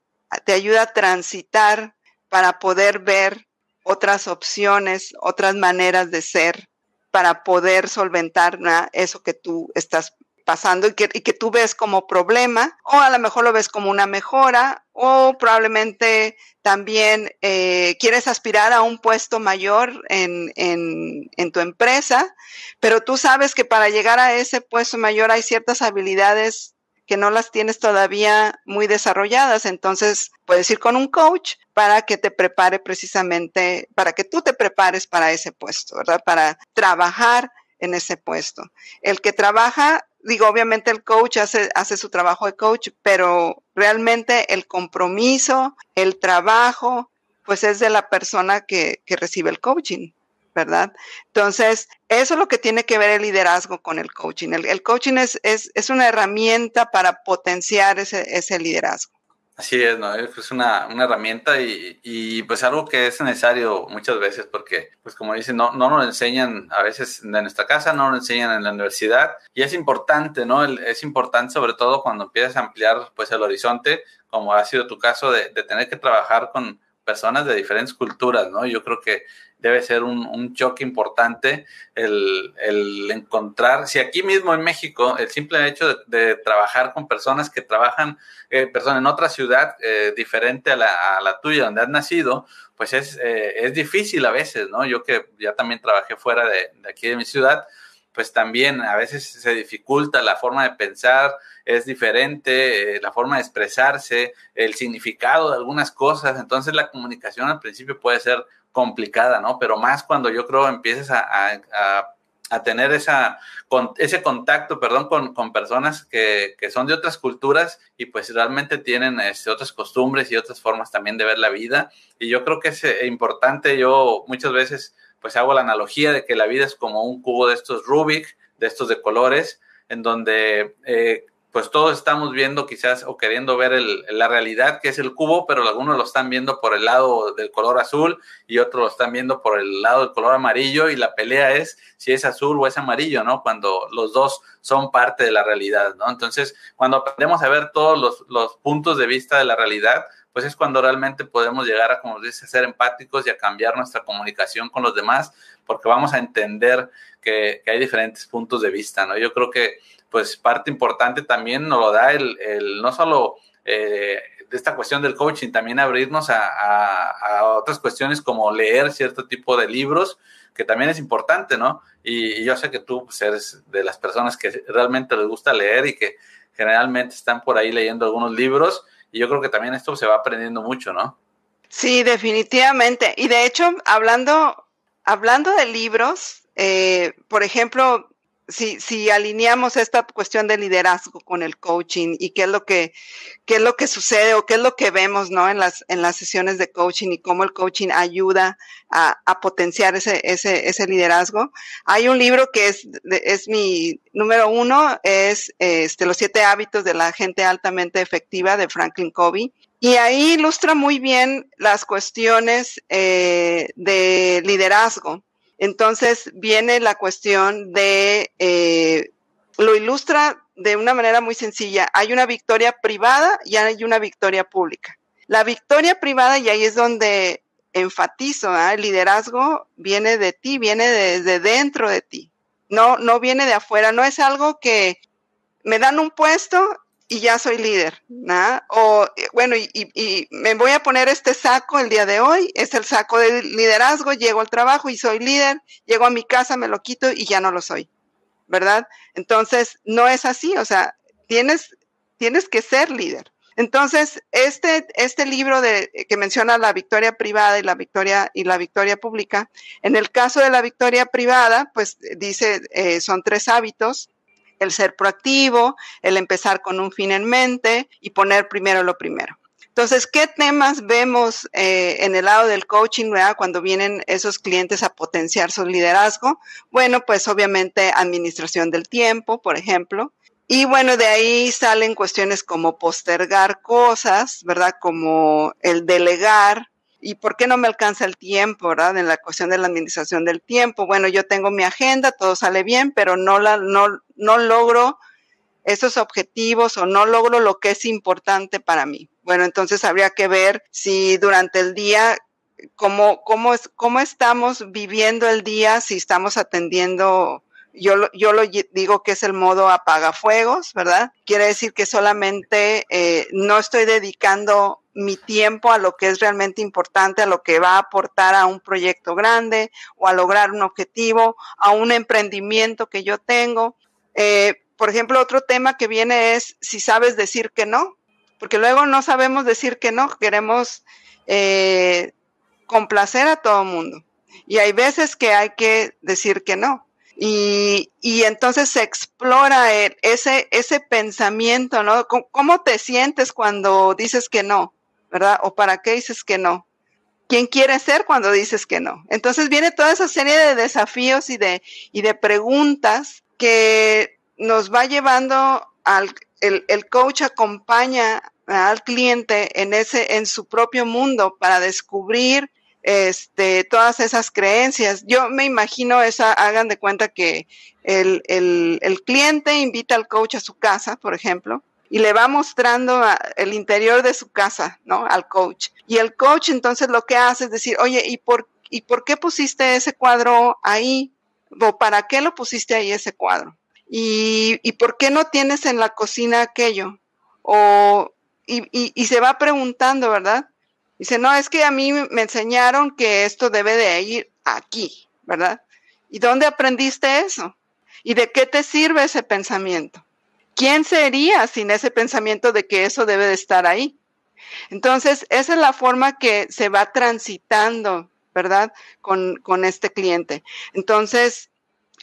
te ayuda a transitar para poder ver otras opciones, otras maneras de ser, para poder solventar eso que tú estás pasando y que, y que, tú ves como problema, o a lo mejor lo ves como una mejora, o probablemente también eh, quieres aspirar a un puesto mayor en, en, en, tu empresa, pero tú sabes que para llegar a ese puesto mayor hay ciertas habilidades que no las tienes todavía muy desarrolladas. Entonces, puedes ir con un coach para que te prepare precisamente, para que tú te prepares para ese puesto, ¿verdad? Para trabajar en ese puesto. El que trabaja digo, obviamente el coach hace, hace su trabajo de coach, pero realmente el compromiso, el trabajo, pues es de la persona que, que recibe el coaching, ¿verdad? Entonces, eso es lo que tiene que ver el liderazgo con el coaching. El, el coaching es, es, es, una herramienta para potenciar ese, ese liderazgo. Así es, ¿no? Es una, una herramienta y, y, pues algo que es necesario muchas veces porque, pues como dicen, no, no nos enseñan a veces en nuestra casa, no nos enseñan en la universidad y es importante, ¿no? es importante sobre todo cuando empiezas a ampliar pues el horizonte, como ha sido tu caso, de, de tener que trabajar con personas de diferentes culturas, ¿no? Yo creo que debe ser un, un choque importante el, el, encontrar, si aquí mismo en México, el simple hecho de, trabajar con personas que trabajan, eh, personas en otra ciudad eh, diferente a la, a la, tuya, donde has nacido, pues es, eh, es difícil a veces, ¿no? Yo que ya también trabajé fuera de, de aquí de mi ciudad, pues también a veces se dificulta la forma de pensar, es diferente, eh, la forma de expresarse, el significado de algunas cosas, entonces la comunicación al principio puede ser complicada, ¿no? Pero más cuando yo creo empiezas a, a, a tener esa, con, ese contacto, perdón, con, con personas que, que, son de otras culturas y pues realmente tienen este, otras costumbres y otras formas también de ver la vida. Y yo creo que es eh, importante, yo muchas veces pues hago la analogía de que la vida es como un cubo de estos Rubik, de estos de colores, en donde eh, pues todos estamos viendo quizás o queriendo ver la realidad que es el cubo, pero algunos lo están viendo por el lado del color azul y otros lo están viendo por el lado del color amarillo y la pelea es si es azul o es amarillo, ¿no? Cuando los dos son parte de la realidad, ¿no? Entonces, cuando aprendemos a ver todos los, puntos de vista de la realidad, pues es cuando realmente podemos llegar a, como dice, ser empáticos y a cambiar nuestra comunicación con los demás, porque vamos a entender que, que hay diferentes puntos de vista, ¿no? Yo creo que pues parte importante también nos lo da el, no solo eh, de esta cuestión del coaching, también abrirnos a, otras cuestiones como leer cierto tipo de libros, que también es importante, ¿no? Y, yo sé que tú pues, eres de las personas que realmente les gusta leer y que generalmente están por ahí leyendo algunos libros, y yo creo que también esto se va aprendiendo mucho, ¿no? Sí, definitivamente. Y de hecho, hablando, hablando de libros, eh, por ejemplo, si, si alineamos esta cuestión de liderazgo con el coaching y qué es lo que, qué es lo que sucede o qué es lo que vemos, ¿no? En las, en las sesiones de coaching y cómo el coaching ayuda a, a potenciar ese, ese, ese liderazgo. Hay un libro que es, es mi número uno, es este, Los siete hábitos de la gente altamente efectiva de Franklin Covey. Y ahí ilustra muy bien las cuestiones eh, de liderazgo entonces viene la cuestión de, eh, lo ilustra de una manera muy sencilla. Hay una victoria privada y hay una victoria pública. La victoria privada, y ahí es donde enfatizo, ¿eh? el liderazgo viene de ti, viene desde dentro de ti. No, no viene de afuera, no es algo que me dan un puesto y ya soy líder, ¿no? O, bueno, y, y, me voy a poner este saco el día de hoy, es el saco de liderazgo, llego al trabajo y soy líder, llego a mi casa, me lo quito y ya no lo soy, ¿verdad? Entonces, no es así, o sea, tienes, tienes que ser líder. Entonces, este, este libro de, que menciona la victoria privada y la victoria, y la victoria pública, en el caso de la victoria privada, pues dice, eh, son tres hábitos, el ser proactivo, el empezar con un fin en mente y poner primero lo primero. Entonces, ¿qué temas vemos eh, en el lado del coaching cuando vienen esos clientes a potenciar su liderazgo? Bueno, pues obviamente administración del tiempo, por ejemplo. Y bueno, de ahí salen cuestiones como postergar cosas, ¿verdad? Como el delegar, ¿Y por qué no me alcanza el tiempo, verdad? En la cuestión de la administración del tiempo. Bueno, yo tengo mi agenda, todo sale bien, pero no, la, no, no logro esos objetivos o no logro lo que es importante para mí. Bueno, entonces habría que ver si durante el día, cómo, cómo, es, cómo estamos viviendo el día, si estamos atendiendo yo, yo lo digo que es el modo apagafuegos, ¿verdad? Quiere decir que solamente eh, no estoy dedicando mi tiempo a lo que es realmente importante, a lo que va a aportar a un proyecto grande o a lograr un objetivo, a un emprendimiento que yo tengo. Eh, por ejemplo, otro tema que viene es si sabes decir que no, porque luego no sabemos decir que no, queremos eh, complacer a todo el mundo. Y hay veces que hay que decir que no. Y, y, entonces se explora ese, ese pensamiento, ¿no? ¿Cómo te sientes cuando dices que no? ¿Verdad? ¿O para qué dices que no? ¿Quién quiere ser cuando dices que no? Entonces viene toda esa serie de desafíos y de, y de preguntas que nos va llevando al, el, el coach acompaña al cliente en ese, en su propio mundo para descubrir este, todas esas creencias. Yo me imagino esa, hagan de cuenta que el, el, el cliente invita al coach a su casa, por ejemplo, y le va mostrando el interior de su casa, ¿no? Al coach. Y el coach entonces lo que hace es decir, oye, ¿y por, ¿y por qué pusiste ese cuadro ahí? ¿O para qué lo pusiste ahí ese cuadro? ¿Y, por qué no tienes en la cocina aquello? O, y, y se va preguntando, ¿verdad? Dice, no, es que a mí me enseñaron que esto debe de ir aquí, ¿verdad? ¿Y dónde aprendiste eso? ¿Y de qué te sirve ese pensamiento? ¿Quién sería sin ese pensamiento de que eso debe de estar ahí? Entonces, esa es la forma que se va transitando, ¿verdad? Con, con este cliente. Entonces,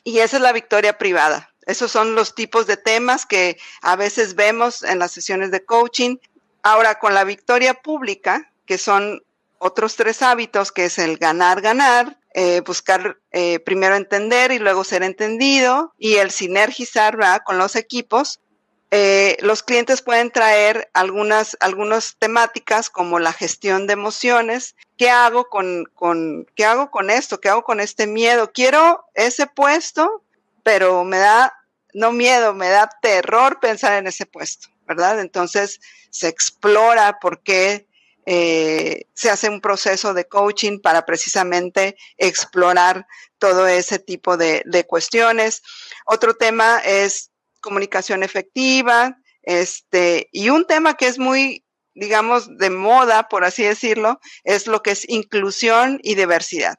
y esa es la victoria privada. Esos son los tipos de temas que a veces vemos en las sesiones de coaching. Ahora, con la victoria pública, que son otros tres hábitos, que es el ganar, ganar, eh, buscar eh, primero entender y luego ser entendido, y el sinergizar ¿verdad? con los equipos, eh, los clientes pueden traer algunas, algunas temáticas como la gestión de emociones. ¿Qué hago con, con, ¿Qué hago con esto? ¿Qué hago con este miedo? Quiero ese puesto, pero me da, no miedo, me da terror pensar en ese puesto, ¿verdad? Entonces se explora por qué eh, se hace un proceso de coaching para precisamente explorar todo ese tipo de, de cuestiones. Otro tema es comunicación efectiva, este, y un tema que es muy, digamos, de moda, por así decirlo, es lo que es inclusión y diversidad.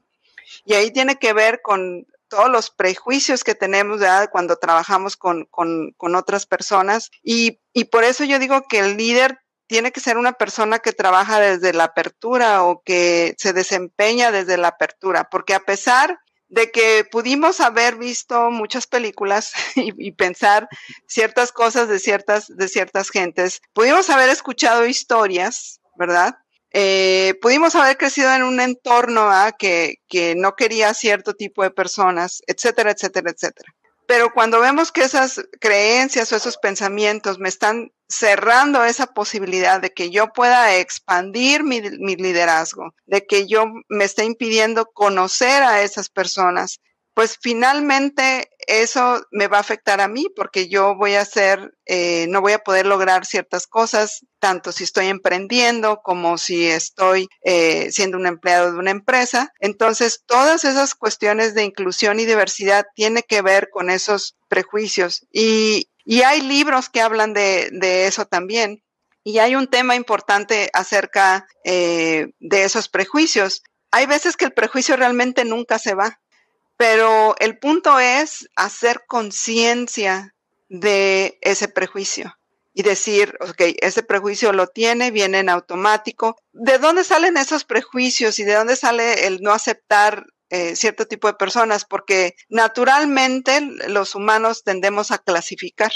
Y ahí tiene que ver con todos los prejuicios que tenemos cuando trabajamos con, con, con otras personas. Y, y por eso yo digo que el líder tiene que ser una persona que trabaja desde la apertura o que se desempeña desde la apertura, porque a pesar de que pudimos haber visto muchas películas y, pensar ciertas cosas de ciertas, de ciertas gentes, pudimos haber escuchado historias, ¿verdad? Eh, pudimos haber crecido en un entorno que, que no quería cierto tipo de personas, etcétera, etcétera, etcétera. Pero cuando vemos que esas creencias o esos pensamientos me están cerrando esa posibilidad de que yo pueda expandir mi, liderazgo, de que yo me esté impidiendo conocer a esas personas, pues finalmente eso me va a afectar a mí porque yo voy a ser, eh, no voy a poder lograr ciertas cosas, tanto si estoy emprendiendo como si estoy eh, siendo un empleado de una empresa. Entonces, todas esas cuestiones de inclusión y diversidad tienen que ver con esos prejuicios y, y hay libros que hablan de, de eso también. Y hay un tema importante acerca eh, de esos prejuicios. Hay veces que el prejuicio realmente nunca se va, pero el punto es hacer conciencia de ese prejuicio y decir, ok, ese prejuicio lo tiene, viene en automático. ¿De dónde salen esos prejuicios y de dónde sale el no aceptar eh, cierto tipo de personas, porque naturalmente los humanos tendemos a clasificar,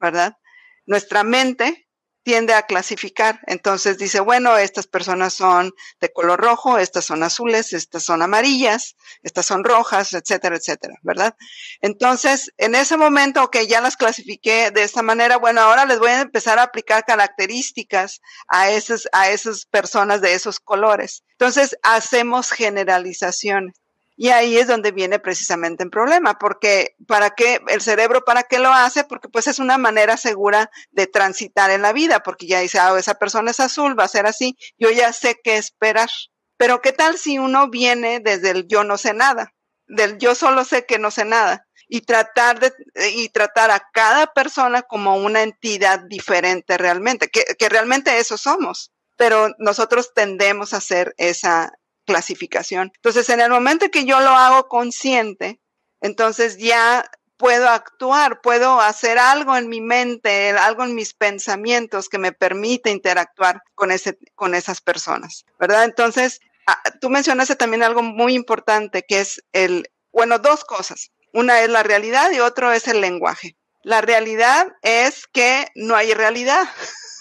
¿verdad? Nuestra mente tiende a clasificar. Entonces dice, bueno, estas personas son de color rojo, estas son azules, estas son amarillas, estas son rojas, etcétera, etcétera, ¿verdad? Entonces, en ese momento, que ya las clasifiqué de esta manera, bueno, ahora les voy a empezar a aplicar características a esas, a esas personas de esos colores. Entonces, hacemos generalizaciones. Y ahí es donde viene precisamente el problema, porque ¿para qué el cerebro para qué lo hace? Porque pues es una manera segura de transitar en la vida, porque ya dice, ah, esa persona es azul, va a ser así, yo ya sé qué esperar. Pero ¿qué tal si uno viene desde el yo no sé nada? Del yo solo sé que no sé nada y tratar de y tratar a cada persona como una entidad diferente realmente, que, que realmente eso somos, pero nosotros tendemos a hacer esa clasificación. Entonces, en el momento que yo lo hago consciente, entonces ya puedo actuar, puedo hacer algo en mi mente, algo en mis pensamientos que me permite interactuar con, ese, con esas personas, ¿verdad? Entonces, ah, tú mencionaste también algo muy importante que es el, bueno, dos cosas. Una es la realidad y otro es el lenguaje. La realidad es que no hay realidad.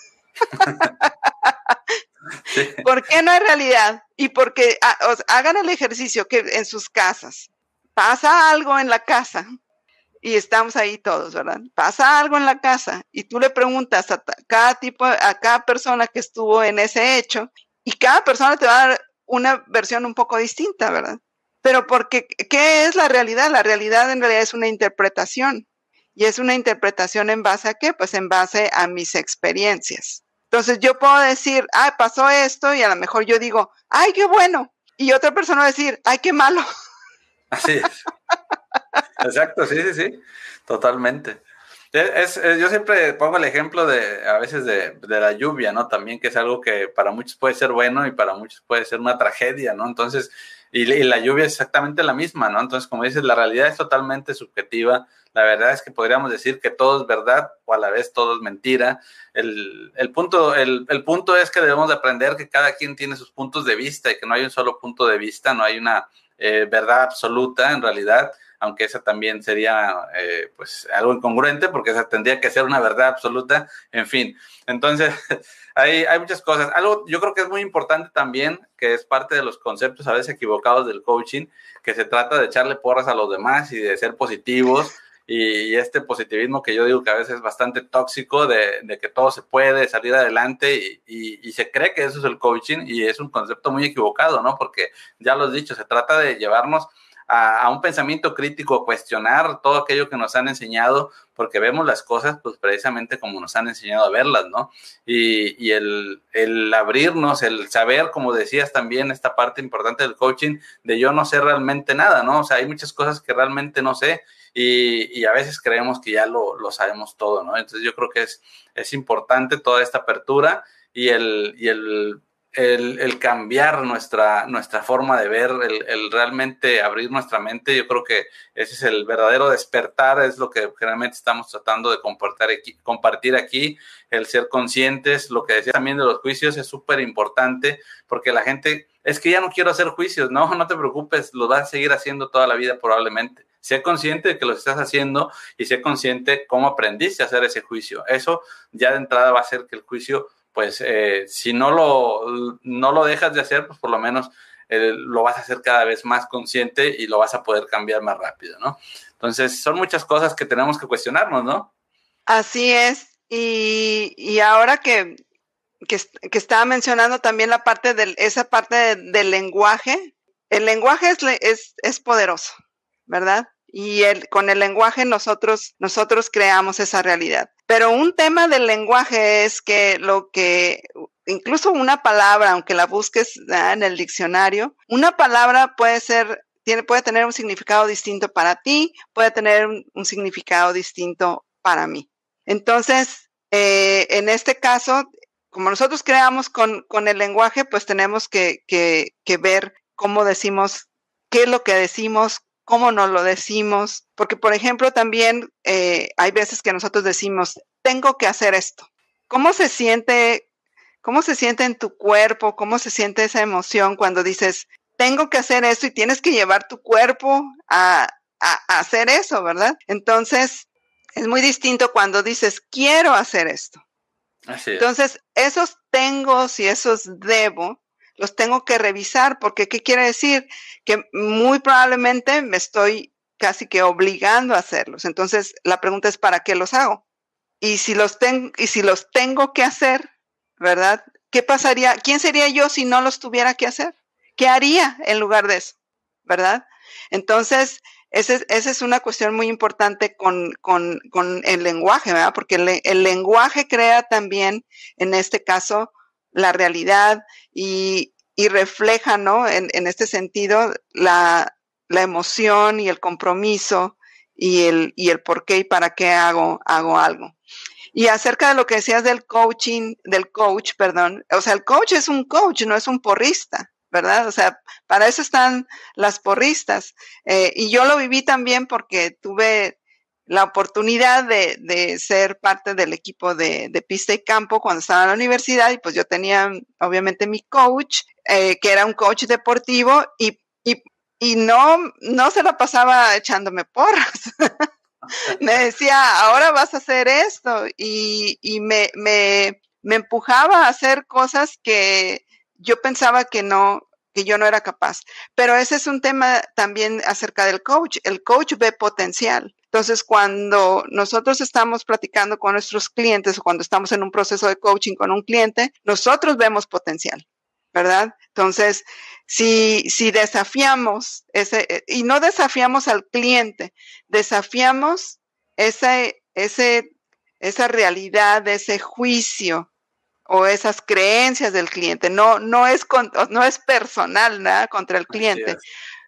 ¿Por qué no hay realidad? Y porque ah, hagan el ejercicio que en sus casas pasa algo en la casa y estamos ahí todos, ¿verdad? Pasa algo en la casa y tú le preguntas a cada tipo, a cada persona que estuvo en ese hecho y cada persona te va a dar una versión un poco distinta, ¿verdad? Pero porque, ¿qué es la realidad? La realidad en realidad es una interpretación. ¿Y es una interpretación en base a qué? Pues en base a mis experiencias. Entonces yo puedo decir, ay, pasó esto y a lo mejor yo digo, ay, qué bueno. Y otra persona va a decir, ay, qué malo. Así es. Exacto, sí, sí, sí, totalmente. Es, yo siempre pongo el ejemplo de a veces de, de, la lluvia, ¿no? También que es algo que para muchos puede ser bueno y para muchos puede ser una tragedia, ¿no? Entonces, y, la lluvia es exactamente la misma, ¿no? Entonces, como dices, la realidad es totalmente subjetiva la verdad es que podríamos decir que todo es verdad o a la vez todo es mentira. El, punto, el, punto es que debemos de aprender que cada quien tiene sus puntos de vista y que no hay un solo punto de vista, no hay una eh, verdad absoluta en realidad, aunque esa también sería eh, pues algo incongruente porque esa tendría que ser una verdad absoluta, en fin. Entonces, hay, hay muchas cosas. Algo yo creo que es muy importante también, que es parte de los conceptos a veces equivocados del coaching, que se trata de echarle porras a los demás y de ser positivos y, este positivismo que yo digo que a veces es bastante tóxico de, que todo se puede salir adelante y, se cree que eso es el coaching y es un concepto muy equivocado, ¿no? Porque ya lo he dicho, se trata de llevarnos a, un pensamiento crítico, cuestionar todo aquello que nos han enseñado, porque vemos las cosas pues precisamente como nos han enseñado a verlas, ¿no? Y, el, el, abrirnos, el saber, como decías también, esta parte importante del coaching, de yo no sé realmente nada, ¿no? O sea, hay muchas cosas que realmente no sé y, y a veces creemos que ya lo, lo, sabemos todo, ¿no? Entonces yo creo que es, es importante toda esta apertura y el, y el el, cambiar nuestra, nuestra forma de ver, el, realmente abrir nuestra mente, yo creo que ese es el verdadero despertar, es lo que generalmente estamos tratando de compartir aquí, el ser conscientes, lo que decía también de los juicios es súper importante, porque la gente, es que ya no quiero hacer juicios, no, no te preocupes, los vas a seguir haciendo toda la vida probablemente. Sé consciente de que lo estás haciendo y sé consciente cómo aprendiste a hacer ese juicio. Eso ya de entrada va a hacer que el juicio pues eh, si no lo, no lo dejas de hacer, pues por lo menos eh, lo vas a hacer cada vez más consciente y lo vas a poder cambiar más rápido, ¿no? Entonces, son muchas cosas que tenemos que cuestionarnos, ¿no? Así es. Y, ahora que, que, estaba mencionando también la parte de esa parte del lenguaje, el lenguaje es, es, es poderoso, ¿verdad? y el, con el lenguaje nosotros, nosotros creamos esa realidad. Pero un tema del lenguaje es que lo que, incluso una palabra, aunque la busques en el diccionario, una palabra puede ser, tiene, puede tener un significado distinto para ti, puede tener un, significado distinto para mí. Entonces, eh, en este caso, como nosotros creamos con, con el lenguaje, pues tenemos que, que, que ver cómo decimos, qué es lo que decimos, cómo nos lo decimos, porque por ejemplo también eh, hay veces que nosotros decimos, tengo que hacer esto. ¿Cómo se siente, cómo se siente en tu cuerpo, cómo se siente esa emoción cuando dices, tengo que hacer esto y tienes que llevar tu cuerpo a, a hacer eso, ¿verdad? Entonces, es muy distinto cuando dices, quiero hacer esto. Así Entonces, esos tengo y esos debo los tengo que revisar, porque ¿qué quiere decir? Que muy probablemente me estoy casi que obligando a hacerlos. Entonces, la pregunta es, ¿para qué los hago? Y si los, tengo y si los tengo que hacer, ¿verdad? ¿Qué pasaría? ¿Quién sería yo si no los tuviera que hacer? ¿Qué haría en lugar de eso? ¿Verdad? Entonces, esa es, una cuestión muy importante con, el lenguaje, ¿verdad? Porque el, lenguaje crea también, en este caso, la realidad y, refleja, ¿no? En, este sentido, la, emoción y el compromiso y el, y el por qué y para qué hago, hago algo. Y acerca de lo que decías del coaching, del coach, perdón, o sea, el coach es un coach, no es un porrista, ¿verdad? O sea, para eso están las porristas. Eh, y yo lo viví también porque tuve la oportunidad de, ser parte del equipo de, pista y campo cuando estaba en la universidad y pues yo tenía obviamente mi coach, eh, que era un coach deportivo y, y, no, no se lo pasaba echándome porras. me decía, ahora vas a hacer esto y, y me, me, me empujaba a hacer cosas que yo pensaba que no, que yo no era capaz. Pero ese es un tema también acerca del coach. El coach ve potencial. Entonces, cuando nosotros estamos platicando con nuestros clientes o cuando estamos en un proceso de coaching con un cliente, nosotros vemos potencial, ¿verdad? Entonces, si, si desafiamos ese, eh, y no desafiamos al cliente, desafiamos ese, ese, esa realidad, ese juicio o esas creencias del cliente. No, no, es, no es personal nada contra el cliente,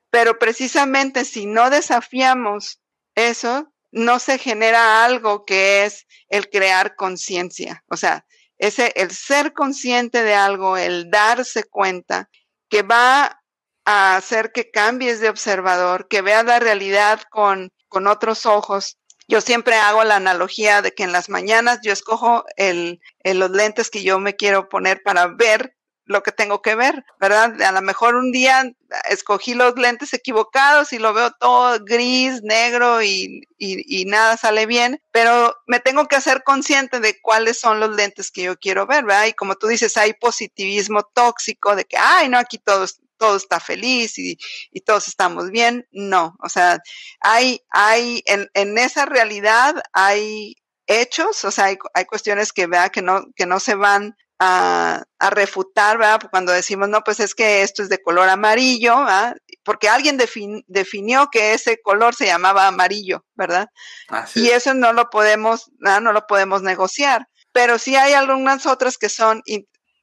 pero precisamente si no desafiamos eso, no se genera algo que es el crear conciencia. O sea, ese, el ser consciente de algo, el darse cuenta, que va a hacer que cambies de observador, que veas la realidad con, con otros ojos. Yo siempre hago la analogía de que en las mañanas yo escojo el, los lentes que yo me quiero poner para ver lo que tengo que ver, ¿verdad? A lo mejor un día escogí los lentes equivocados y lo veo todo gris, negro y, y, nada sale bien, pero me tengo que hacer consciente de cuáles son los lentes que yo quiero ver, ¿verdad? Y como tú dices, hay positivismo tóxico de que, ay, no, aquí todo, todo está feliz y, y todos estamos bien. No, o sea, hay, hay, en, en esa realidad hay hechos, o sea, hay, hay cuestiones que, vea, que no, que no se van a, a, refutar, ¿verdad? Cuando decimos, no, pues es que esto es de color amarillo, ¿verdad? porque alguien defin, definió que ese color se llamaba amarillo, ¿verdad? Así y eso no lo podemos, ¿verdad? no lo podemos negociar. Pero sí hay algunas otras que son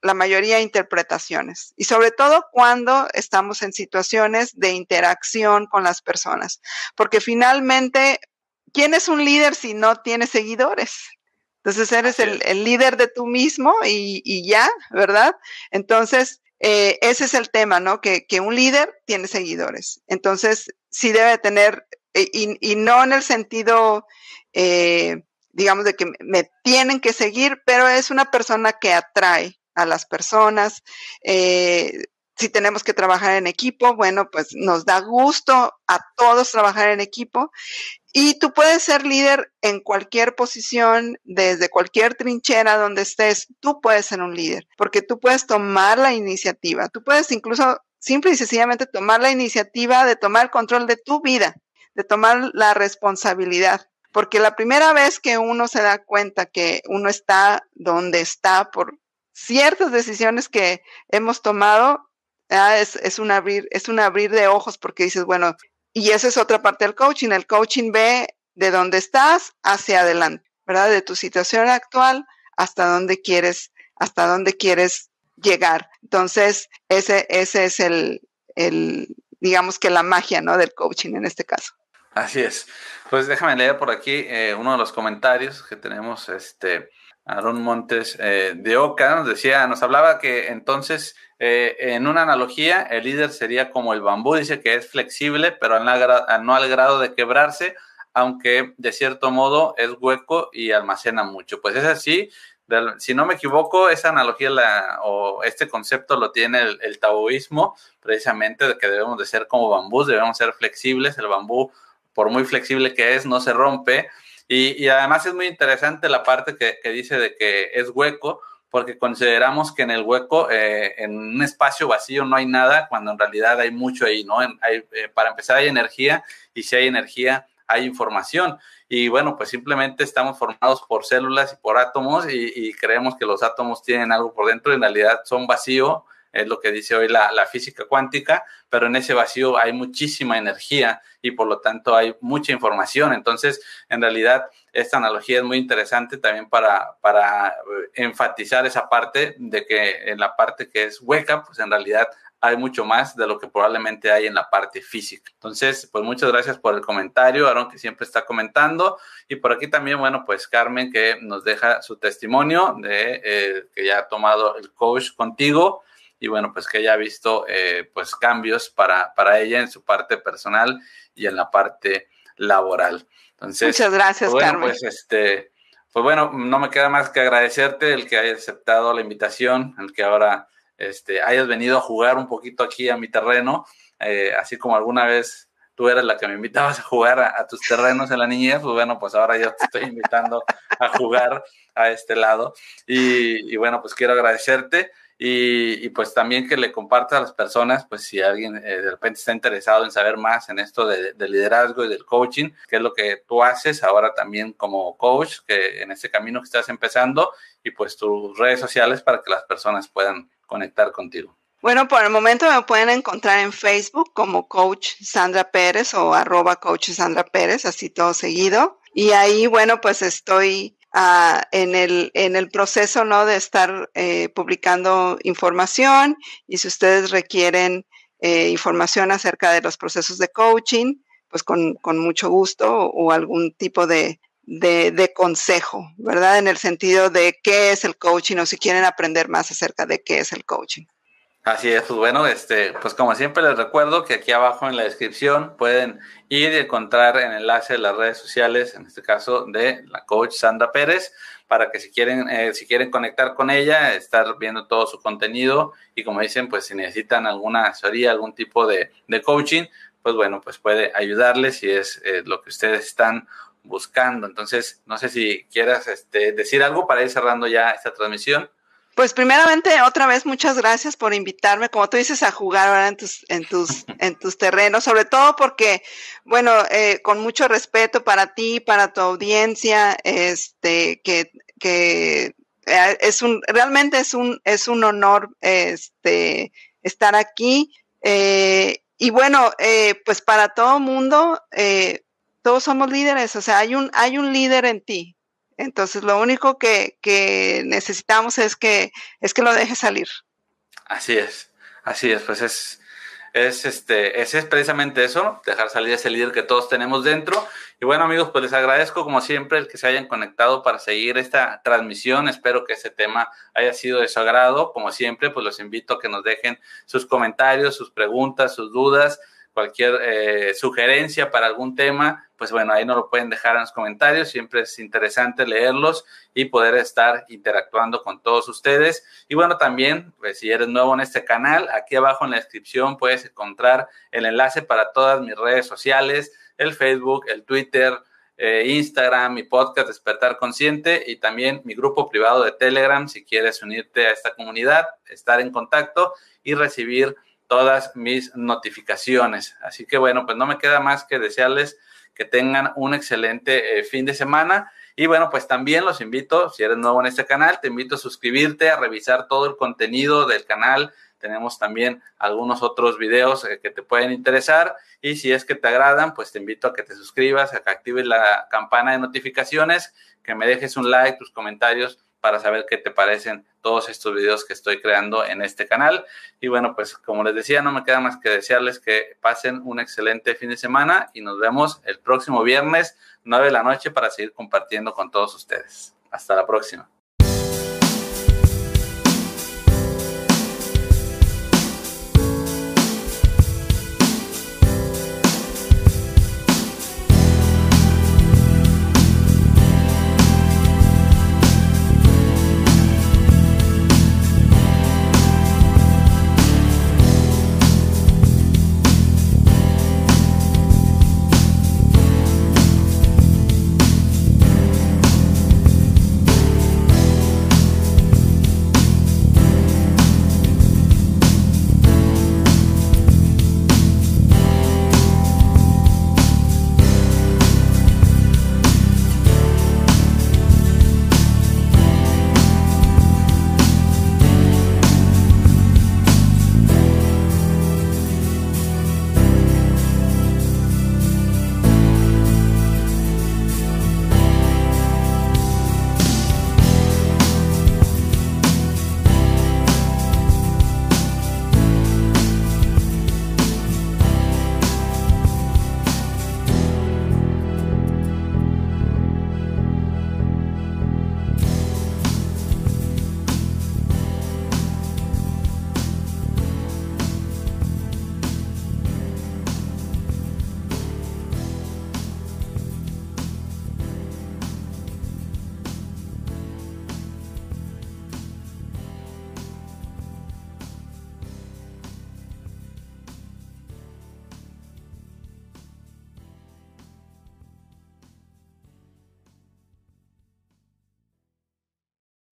la mayoría interpretaciones y sobre todo cuando estamos en situaciones de interacción con las personas, porque finalmente, ¿quién es un líder si no tiene seguidores? Entonces eres el, el, líder de tú mismo y, y, ya, ¿verdad? Entonces, eh, ese es el tema, ¿no? Que, que, un líder tiene seguidores. Entonces, sí debe tener, eh, y, y no en el sentido, eh, digamos, de que me tienen que seguir, pero es una persona que atrae a las personas. Eh, si tenemos que trabajar en equipo, bueno, pues nos da gusto a todos trabajar en equipo. Y tú puedes ser líder en cualquier posición, desde cualquier trinchera donde estés, tú puedes ser un líder, porque tú puedes tomar la iniciativa, tú puedes incluso simple y sencillamente tomar la iniciativa de tomar control de tu vida, de tomar la responsabilidad. Porque la primera vez que uno se da cuenta que uno está donde está por ciertas decisiones que hemos tomado, ah, es, es, un abrir, es un abrir de ojos porque dices, bueno, y esa es otra parte del coaching. El coaching ve de dónde estás hacia adelante, ¿verdad? De tu situación actual hasta dónde quieres, hasta dónde quieres llegar. Entonces, ese, ese es el, el, digamos que la magia, ¿no? Del coaching en este caso. Así es. Pues déjame leer por aquí eh, uno de los comentarios que tenemos. Este, Aaron Montes eh, de Oca nos decía, nos hablaba que entonces, eh, en una analogía, el líder sería como el bambú, dice que es flexible, pero no al grado de quebrarse, aunque de cierto modo es hueco y almacena mucho. Pues es así, si no me equivoco, esa analogía la, o este concepto lo tiene el, el taoísmo, precisamente de que debemos de ser como bambús, debemos ser flexibles, el bambú, por muy flexible que es, no se rompe, y, además es muy interesante la parte que, dice de que es hueco, porque consideramos que en el hueco, eh, en un espacio vacío no hay nada, cuando en realidad hay mucho ahí, ¿no? Hay, eh, para empezar hay energía y si hay energía hay información. Y bueno, pues simplemente estamos formados por células y por átomos y, y creemos que los átomos tienen algo por dentro y en realidad son vacío es lo que dice hoy la, la, física cuántica, pero en ese vacío hay muchísima energía y por lo tanto hay mucha información. Entonces, en realidad, esta analogía es muy interesante también para, para eh, enfatizar esa parte de que en la parte que es hueca, pues en realidad hay mucho más de lo que probablemente hay en la parte física. Entonces, pues muchas gracias por el comentario, Aaron, que siempre está comentando. Y por aquí también, bueno, pues Carmen, que nos deja su testimonio de eh, que ya ha tomado el coach contigo y bueno, pues que haya visto eh, pues cambios para, para ella en su parte personal y en la parte laboral. Entonces, Muchas gracias, pues, Carmen. Pues este, pues bueno, no me queda más que agradecerte el que hayas aceptado la invitación, el que ahora este, hayas venido a jugar un poquito aquí a mi terreno, eh, así como alguna vez tú eras la que me invitabas a jugar a, a, tus terrenos en la niñez, pues bueno, pues ahora yo te estoy invitando a jugar a este lado. Y, y bueno, pues quiero agradecerte y, pues también que le comparta a las personas, pues si alguien eh, de repente está interesado en saber más en esto de, de, liderazgo y del coaching, que es lo que tú haces ahora también como coach, que en este camino que estás empezando, y pues tus redes sociales para que las personas puedan conectar contigo. Bueno, por el momento me pueden encontrar en Facebook como Coach Sandra Pérez o arroba Coach Sandra Pérez, así todo seguido. Y ahí, bueno, pues estoy uh, en, el, en el proceso ¿no? de estar eh, publicando información y si ustedes requieren eh, información acerca de los procesos de coaching, pues con, con mucho gusto o, o algún tipo de, de, de, consejo, ¿verdad? En el sentido de qué es el coaching o si quieren aprender más acerca de qué es el coaching. Así es, pues bueno, este, pues como siempre les recuerdo que aquí abajo en la descripción pueden ir y encontrar el enlace de las redes sociales, en este caso de la coach Sandra Pérez, para que si quieren, eh, si quieren conectar con ella, estar viendo todo su contenido y como dicen, pues si necesitan alguna asesoría, algún tipo de, de coaching, pues bueno, pues puede ayudarles si es lo que ustedes están buscando. Entonces, no sé si quieras este, decir algo para ir cerrando ya esta transmisión. Pues primeramente, otra vez, muchas gracias por invitarme, como tú dices, a jugar ahora en tus, en tus, en tus terrenos, sobre todo porque, bueno, eh, con mucho respeto para ti, para tu audiencia, este, que, que eh, es un, realmente es un, es un honor, este, estar aquí. Eh, y bueno, pues para todo mundo, todos somos líderes, o sea, hay un, hay un líder en ti, entonces, lo único que, necesitamos es que, es que lo deje salir. Así es, así es, pues es, es, este, es precisamente eso, dejar salir ese líder que todos tenemos dentro. Y bueno, amigos, pues les agradezco como siempre el que se hayan conectado para seguir esta transmisión. Espero que ese tema haya sido de su agrado. Como siempre, pues los invito a que nos dejen sus comentarios, sus preguntas, sus dudas cualquier eh, sugerencia para algún tema, pues bueno, ahí nos lo pueden dejar en los comentarios. Siempre es interesante leerlos y poder estar interactuando con todos ustedes. Y bueno, también, pues si eres nuevo en este canal, aquí abajo en la descripción puedes encontrar el enlace para todas mis redes sociales, el Facebook, el Twitter, eh, Instagram, mi podcast Despertar Consciente y también mi grupo privado de Telegram si quieres unirte a esta comunidad, estar en contacto y recibir todas mis notificaciones. Así que bueno, pues no me queda más que desearles que tengan un excelente eh, fin de semana. Y bueno, pues también los invito, si eres nuevo en este canal, te invito a suscribirte, a revisar todo el contenido del canal. Tenemos también algunos otros videos eh, que te pueden interesar. Y si es que te agradan, pues te invito a que te suscribas, a que actives la campana de notificaciones, que me dejes un like, tus comentarios para saber qué te parecen todos estos videos que estoy creando en este canal. Y bueno, pues como les decía, no me queda más que desearles que pasen un excelente fin de semana y nos vemos el próximo viernes, 9 de la noche, para seguir compartiendo con todos ustedes. Hasta la próxima.